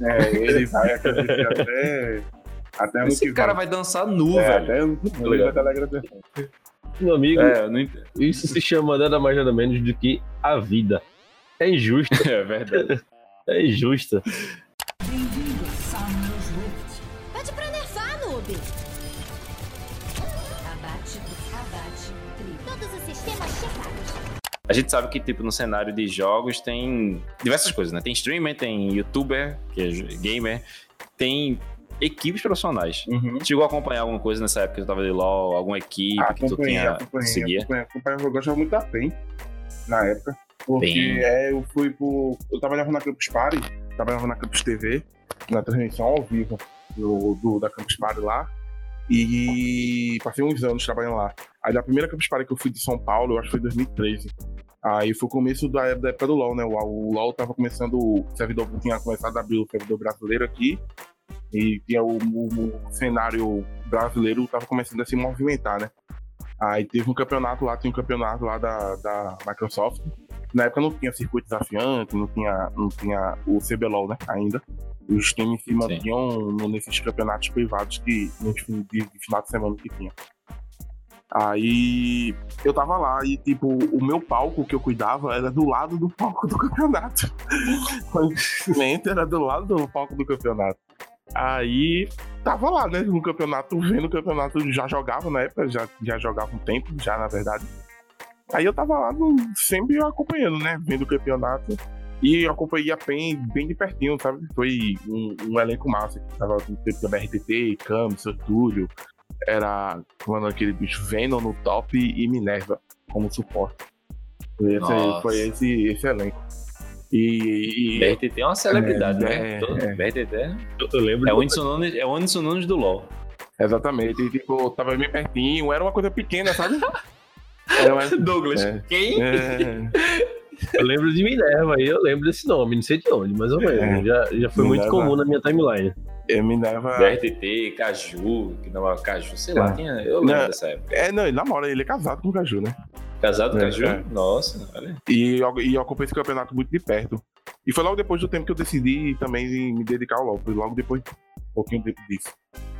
É, ele vai agradecer até. Até Esse cara vai dançar nu, é, velho. Até ano que vem vai estar. Meu amigo, é, isso se chama nada mais nada menos do que a vida. É injusta. É verdade. É injusta. A gente sabe que, tipo, no cenário de jogos tem diversas coisas, né? Tem streamer, tem youtuber, que é gamer, tem equipes profissionais. Uhum. Chegou a acompanhar alguma coisa nessa época que tu tava de LoL, alguma equipe que tu tinha acompanhei, seguia? Acompanhei, acompanhei, eu gostava muito da PEN na época. Porque é, eu fui pro. Eu trabalhava na Campus Party, trabalhava na Campus TV, na transmissão ao vivo do, do da Campus Party lá. E passei uns anos trabalhando lá. Aí da primeira Campus Party que eu fui de São Paulo, eu acho que foi em 2013. Aí foi o começo da, da época do LoL, né? O, o LoL tava começando, o servidor tinha começado a abrir o servidor brasileiro aqui. E tinha o, o, o cenário brasileiro tava começando a se movimentar, né? Aí teve um campeonato lá, tinha um campeonato lá da, da Microsoft. Na época não tinha circuito desafiante, não tinha, não tinha o CBLOL, né? Ainda. Os times se mantinham nesses campeonatos privados que, de, de final de semana que tinha. Aí eu tava lá e, tipo, o meu palco que eu cuidava era do lado do palco do campeonato. o era do lado do palco do campeonato. Aí tava lá, né, no campeonato, vendo o campeonato, já jogava na época, já, já jogava um tempo, já na verdade. Aí eu tava lá no, sempre acompanhando, né, vendo o campeonato. E eu acompanhei a PEN bem de pertinho, sabe? Foi um, um elenco massa. Tava o BRTT, Camus, Túlio, era quando aquele bicho Venom no top e Minerva como suporte. Foi esse, foi esse, esse elenco. E, e BRTT é uma celebridade, é, né? É, BRTT é, eu lembro é o Anderson Nunes, é o Anderson Nunes do LoL. Exatamente, e, tipo, tava bem pertinho, era uma coisa pequena, sabe? Era Douglas, é, quem? É. Eu lembro de Minerva aí, eu lembro desse nome, não sei de onde, mas eu lembro. É. Já, já foi Minerva. muito comum na minha timeline. É, Minerva. BRTT, Caju, que não é Caju, sei lá, é. tinha, eu lembro não, dessa época. É, não, ele namora, ele é casado com o Caju, né? Casado com o é, Caju? É. Nossa, olha. E, e eu acompanhei esse campeonato muito de perto. E foi logo depois do tempo que eu decidi também me dedicar ao LoL. Foi logo depois, um pouquinho tempo disso.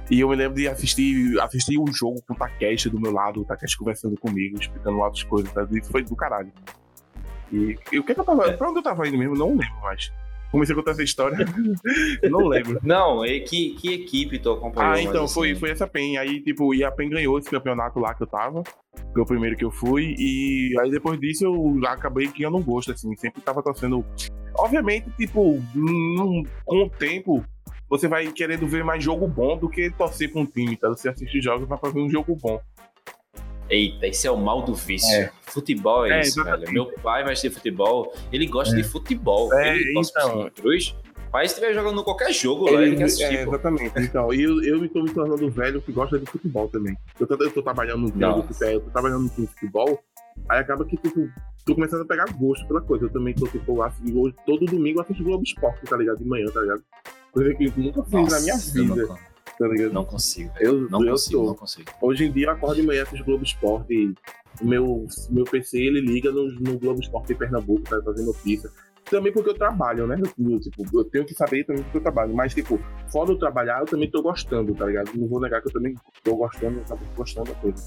E eu me lembro de assistir, assistir um jogo com o Takeshi do meu lado, o Takeshi conversando comigo, explicando outras coisas. Tá? Isso foi do caralho. E, e o que, é que eu tava. É. Pra onde eu tava indo mesmo? Não lembro mais. Comecei a contar essa história. não lembro. Não, e que, que equipe tu acompanhou? Ah, então, foi, assim? foi essa PEN. Aí, tipo, e a PEN ganhou esse campeonato lá que eu tava. Foi o primeiro que eu fui. E aí depois disso eu acabei que eu não gosto, assim. Sempre tava torcendo. Obviamente, tipo, num, com o tempo, você vai querendo ver mais jogo bom do que torcer com um time, tá? Você assiste jogos pra fazer um jogo bom. Eita, esse é o mal do vício. É. Futebol é, é isso, exatamente. velho. Meu pai vai assistir futebol, ele gosta é. de futebol. É, ele então. Cruz. Pai estiver jogando qualquer jogo, ele, ele quer assistir. É, exatamente. Então, eu, eu estou me tornando velho que gosta de futebol também. Eu tô, eu tô trabalhando no jogo, eu tô trabalhando no futebol, aí acaba que, tipo, tô começando a pegar gosto pela coisa. Eu também tô, tipo, hoje, todo domingo eu assisto Globo Esporte, tá ligado? De manhã, tá ligado? Coisa que eu nunca fiz Nossa, na minha vida tá ligado? Não consigo. Eu, não eu consigo, tô. não consigo. Hoje em dia eu acordo de manhã com o Globo Esporte meu, meu PC ele liga no, no Globo Esporte de Pernambuco, tá fazendo notícia. Também porque eu trabalho, né? Eu, tipo, eu tenho que saber também porque eu trabalho. Mas, tipo, fora do trabalhar, eu também tô gostando, tá ligado? Não vou negar que eu também tô gostando, eu tô gostando da coisa.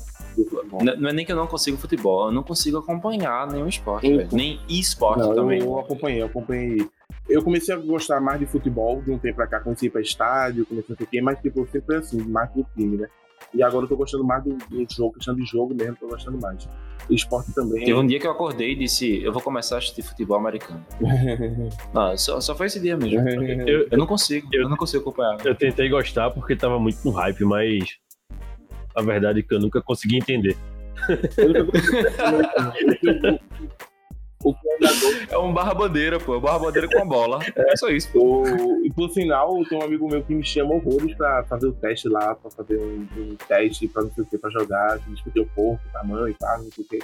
Não, não, é nem que eu não consigo futebol, eu não consigo acompanhar nenhum esporte, Nem esporte também. Eu acompanhei, eu acompanhei eu comecei a gostar mais de futebol de um tempo pra cá, comecei pra estádio, comecei a ter mas tipo, sempre foi assim, mais do time, né? E agora eu tô gostando mais do, do jogo, questão de jogo mesmo, tô gostando mais. E esporte também. Teve um dia que eu acordei e disse, eu vou começar a assistir futebol americano. não, só, só foi esse dia mesmo. Eu, eu não consigo, eu, eu, não consigo acompanhar. Eu tentei gostar porque tava muito no hype, mas a verdade é que eu nunca consegui entender. Eu nunca consegui entender. O É um barra-bandeira, pô. Barra-bandeira com a bola. É só isso. Pô. O, e por sinal, tem um amigo meu que me chama horrores pra fazer o teste lá, pra fazer um, um teste pra não sei o que, pra jogar, discutir o corpo, tamanho e tal, não sei o que.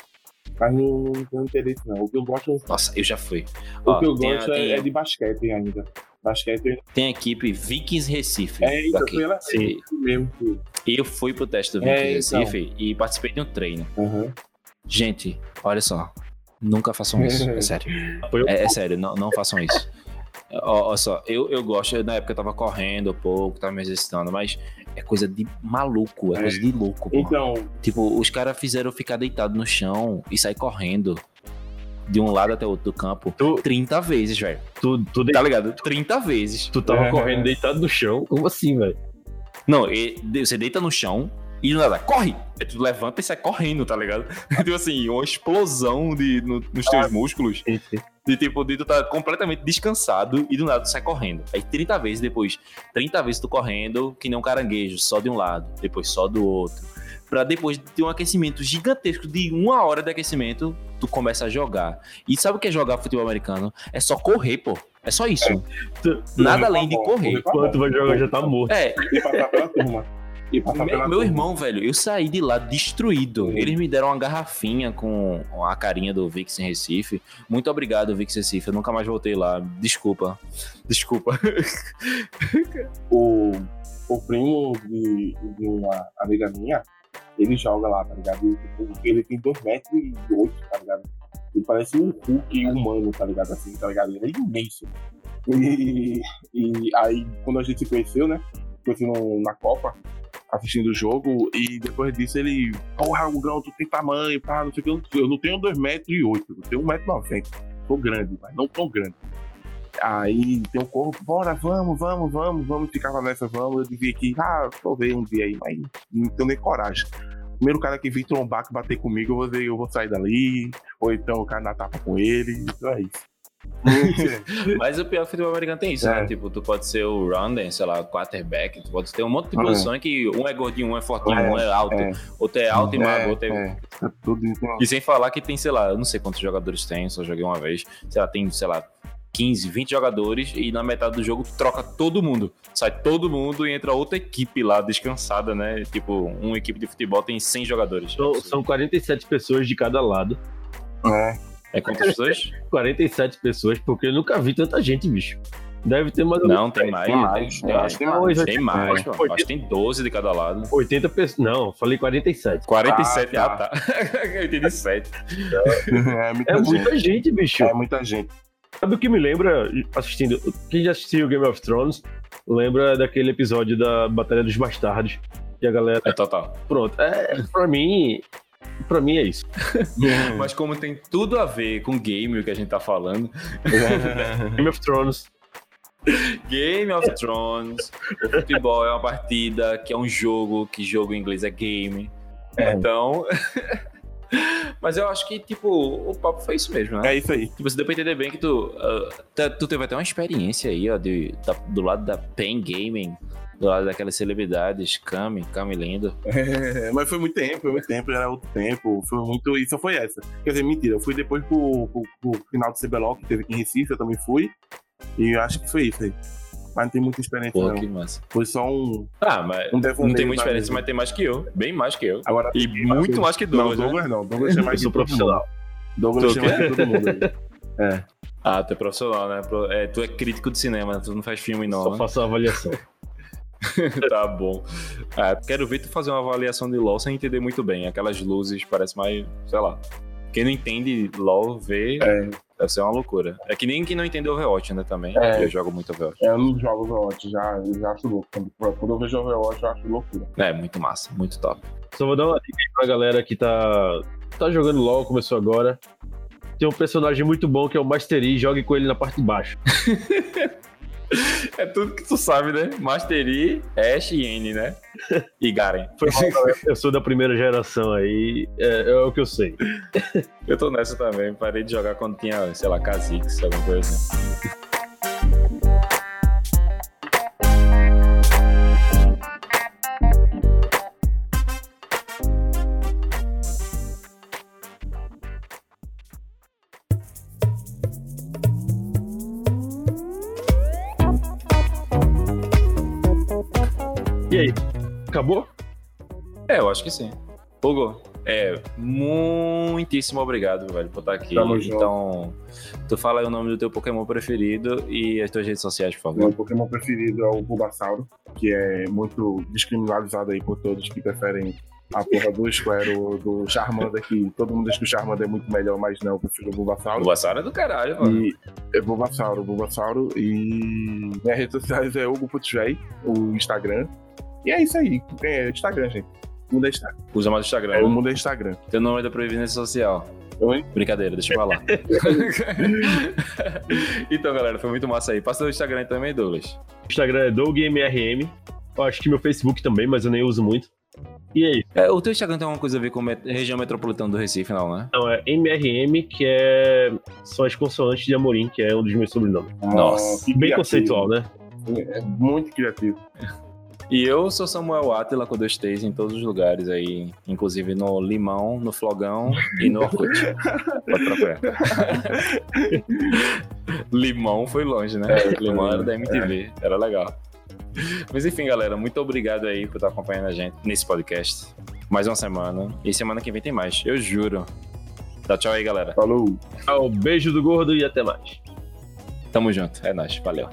Mas não, não tenho interesse, não. O que eu gosto. Nossa, eu já fui. O Ó, que eu gosto a, é, é, de basquete ainda. Basquete. Tem a equipe Vikings Recife. É, então foi ela Sim. mesmo. Eu fui pro teste do Vikings é, então. Recife e participei de um treino. Uhum. Gente, olha só. Nunca façam isso, é sério. É, é sério, não, não façam isso. Olha só, eu, eu gosto, na época eu tava correndo um pouco, tava me exercitando, mas é coisa de maluco, é, é. coisa de louco. Então. Tipo, os caras fizeram ficar deitado no chão e sair correndo de um lado até o outro do campo tu, 30 vezes, velho. Tu, tu de... Tá ligado? 30 vezes. Tu tava é. correndo deitado no chão? Como assim, velho? Não, você deita no chão, e nada, corre! Aí tu levanta e sai correndo, tá ligado? tipo assim, uma explosão de, no, nos teus ah, músculos. De tipo, de tu tá completamente descansado e do nada tu sai correndo. Aí 30 vezes depois, 30 vezes tu correndo, que nem um caranguejo, só de um lado, depois só do outro. Pra depois ter um aquecimento gigantesco de uma hora de aquecimento, tu começa a jogar. E sabe o que é jogar futebol americano? É só correr, pô. É só isso. É. Nada além de correr. Tu vai jogar já tá morto. É. E passar pela turma. Meu, meu irmão, velho, eu saí de lá destruído. Uhum. Eles me deram uma garrafinha com a carinha do Vix em Recife. Muito obrigado, Vix Recife. Eu nunca mais voltei lá. Desculpa. Desculpa. o, o primo de, de uma amiga minha, ele joga lá, tá ligado? Ele tem 2 metros e 8, tá ligado? Ele parece um Hulk humano, tá ligado? Assim, tá ligado? Ele é imenso. E, e aí, quando a gente se conheceu, né? Conheci no, na Copa, assistindo o jogo, e depois disso ele, porra, o Grão, tu tem tamanho, pá, não sei o que, eu não tenho 2 metros e 8, eu tenho 1,90m. Tô grande, mas não tão grande. Aí tem um corpo, bora, vamos, vamos, vamos, vamos, ficava nessa, vamos. Eu dizia que, ah, vendo um dia aí, mas não tenho nem coragem. Primeiro cara que vir trombar, que bater comigo, eu vou, eu vou sair dali, ou então o cara na tapa com ele, então é isso. Mas o pior futebol americano tem isso, né? é. né? Tipo, tu pode ser o running, sei lá, quarterback, tu pode ter um monte de ah, posições é. que um é gordinho, um é fortinho, é, um é alto, é. outro é alto e magro, outro é... Tudo E sem falar que tem, sei lá, eu não sei quantos jogadores tem, só joguei uma vez, sei lá, tem, sei lá, 15, 20 jogadores e na metade do jogo troca todo mundo. Sai todo mundo e entra outra equipe lá descansada, né? Tipo, uma equipe de futebol tem 100 jogadores. São, são 47 pessoas de cada lado. É. É quantas pessoas? 47 pessoas, porque eu nunca vi tanta gente, bicho. Deve ter mais. Não, tem mais. Tem mais. Tem, acho que tem mais. Tem mais, pô. Acho que tem 12 de cada lado. 80 pessoas. Não, falei 47. 47, ah, tá. Ah, tá. eu entendi 7. É, muita, é gente. muita gente, bicho. É muita gente. Sabe o que me lembra, assistindo. Quem já assistiu Game of Thrones, lembra daquele episódio da Batalha dos Bastardos. Que a galera. É total. Pronto. É, pra mim, Pra mim é isso. Mas como tem tudo a ver com game o que a gente tá falando. Game of Thrones. Game of Thrones, o futebol é uma partida, que é um jogo, que jogo em inglês é game. É. Então. Mas eu acho que, tipo, o papo foi isso mesmo, né? É isso aí. Tipo, você deu pra entender bem que tu, uh, tu teve até uma experiência aí, ó, de, da, do lado da Pen Gaming, do lado daquelas celebridades, Cami, Cami lindo. É, mas foi muito tempo, foi muito tempo, era outro tempo, foi muito, e só foi essa. Quer dizer, mentira, eu fui depois pro, pro, pro final do CBLOL, que teve aqui em Recife, eu também fui, e eu acho que foi isso aí. Mas não tem muita experiência, Pô, não. Que massa. Foi só um. Ah, mas. Um não tem muita experiência, mas tem mais que eu. Bem mais que eu. Agora, e muito mais que Douglas. Não, Douglas né? não. Douglas é mais que profissional. Douglas é mais que todo mundo aí. É. Ah, tu é profissional, né? É, tu é crítico de cinema, tu não faz filme, não. Só né? faço avaliação. tá bom. Ah, quero ver tu fazer uma avaliação de LOL sem entender muito bem. Aquelas luzes parece mais, sei lá. Quem não entende LOL vê. É. Deve ser uma loucura. É que nem quem não entende Overwatch, né, também. É. Eu jogo muito Overwatch. Eu não jogo Overwatch, já, eu já acho louco. Quando eu vejo Overwatch, eu acho loucura. É, muito massa, muito top. Só vou dar uma dica aí pra galera que tá, tá jogando LOL, começou agora. Tem um personagem muito bom que é o Mastery, jogue com ele na parte de baixo. É tudo que tu sabe, né? Mastery, Ash e N, né? E Garen. Eu sou da primeira geração aí, é, é, o que eu sei. Eu tô nessa também, parei de jogar quando tinha, sei lá, Kha'Zix, alguma coisa assim. É, eu acho que sim. Hugo, é, muitíssimo obrigado, velho, por estar aqui. Tamo então, junto. tu fala aí o nome do teu Pokémon preferido e as tuas redes sociais, por favor. Meu Pokémon preferido é o Bulbasauro, que é muito descriminalizado aí por todos que preferem a porra do Square, do Charmander, que todo mundo diz que o Charmander é muito melhor, mas não, eu prefiro o Bulbasauro. Bulbasauro é do caralho, mano. E, é Bulbasauro, Bulbasauro. E minhas redes sociais é Hugo Putjay, o Instagram. E é isso aí. É Instagram, gente. Muda Instagram. Usa mais o Instagram. É, né? muda Instagram. Teu nome é da Previdência Social. Oi? Brincadeira, deixa eu falar. então, galera, foi muito massa aí. Passa o Instagram também, Douglas. O Instagram é DougMRM. Eu acho que meu Facebook também, mas eu nem uso muito. E aí? É, o teu Instagram tem alguma coisa a ver com a região metropolitana do Recife, não, né? Não, é MRM, que é... são as consoantes de Amorim, que é um dos meus sobrenomes. Nossa. Bem criativo. conceitual, né? É muito criativo. E eu sou Samuel Atila com dois T's em todos os lugares aí, inclusive no Limão, no Flogão e no Orkut. Pode procurar. Limão foi longe, né? É, Limão era da MTV, era legal. Mas enfim, galera, muito obrigado aí por estar acompanhando a gente nesse podcast. Mais uma semana. E semana que vem tem mais, eu juro. Dá tchau aí, galera. Falou. Tchau, beijo do gordo e até mais. Tamo junto, é nóis, valeu.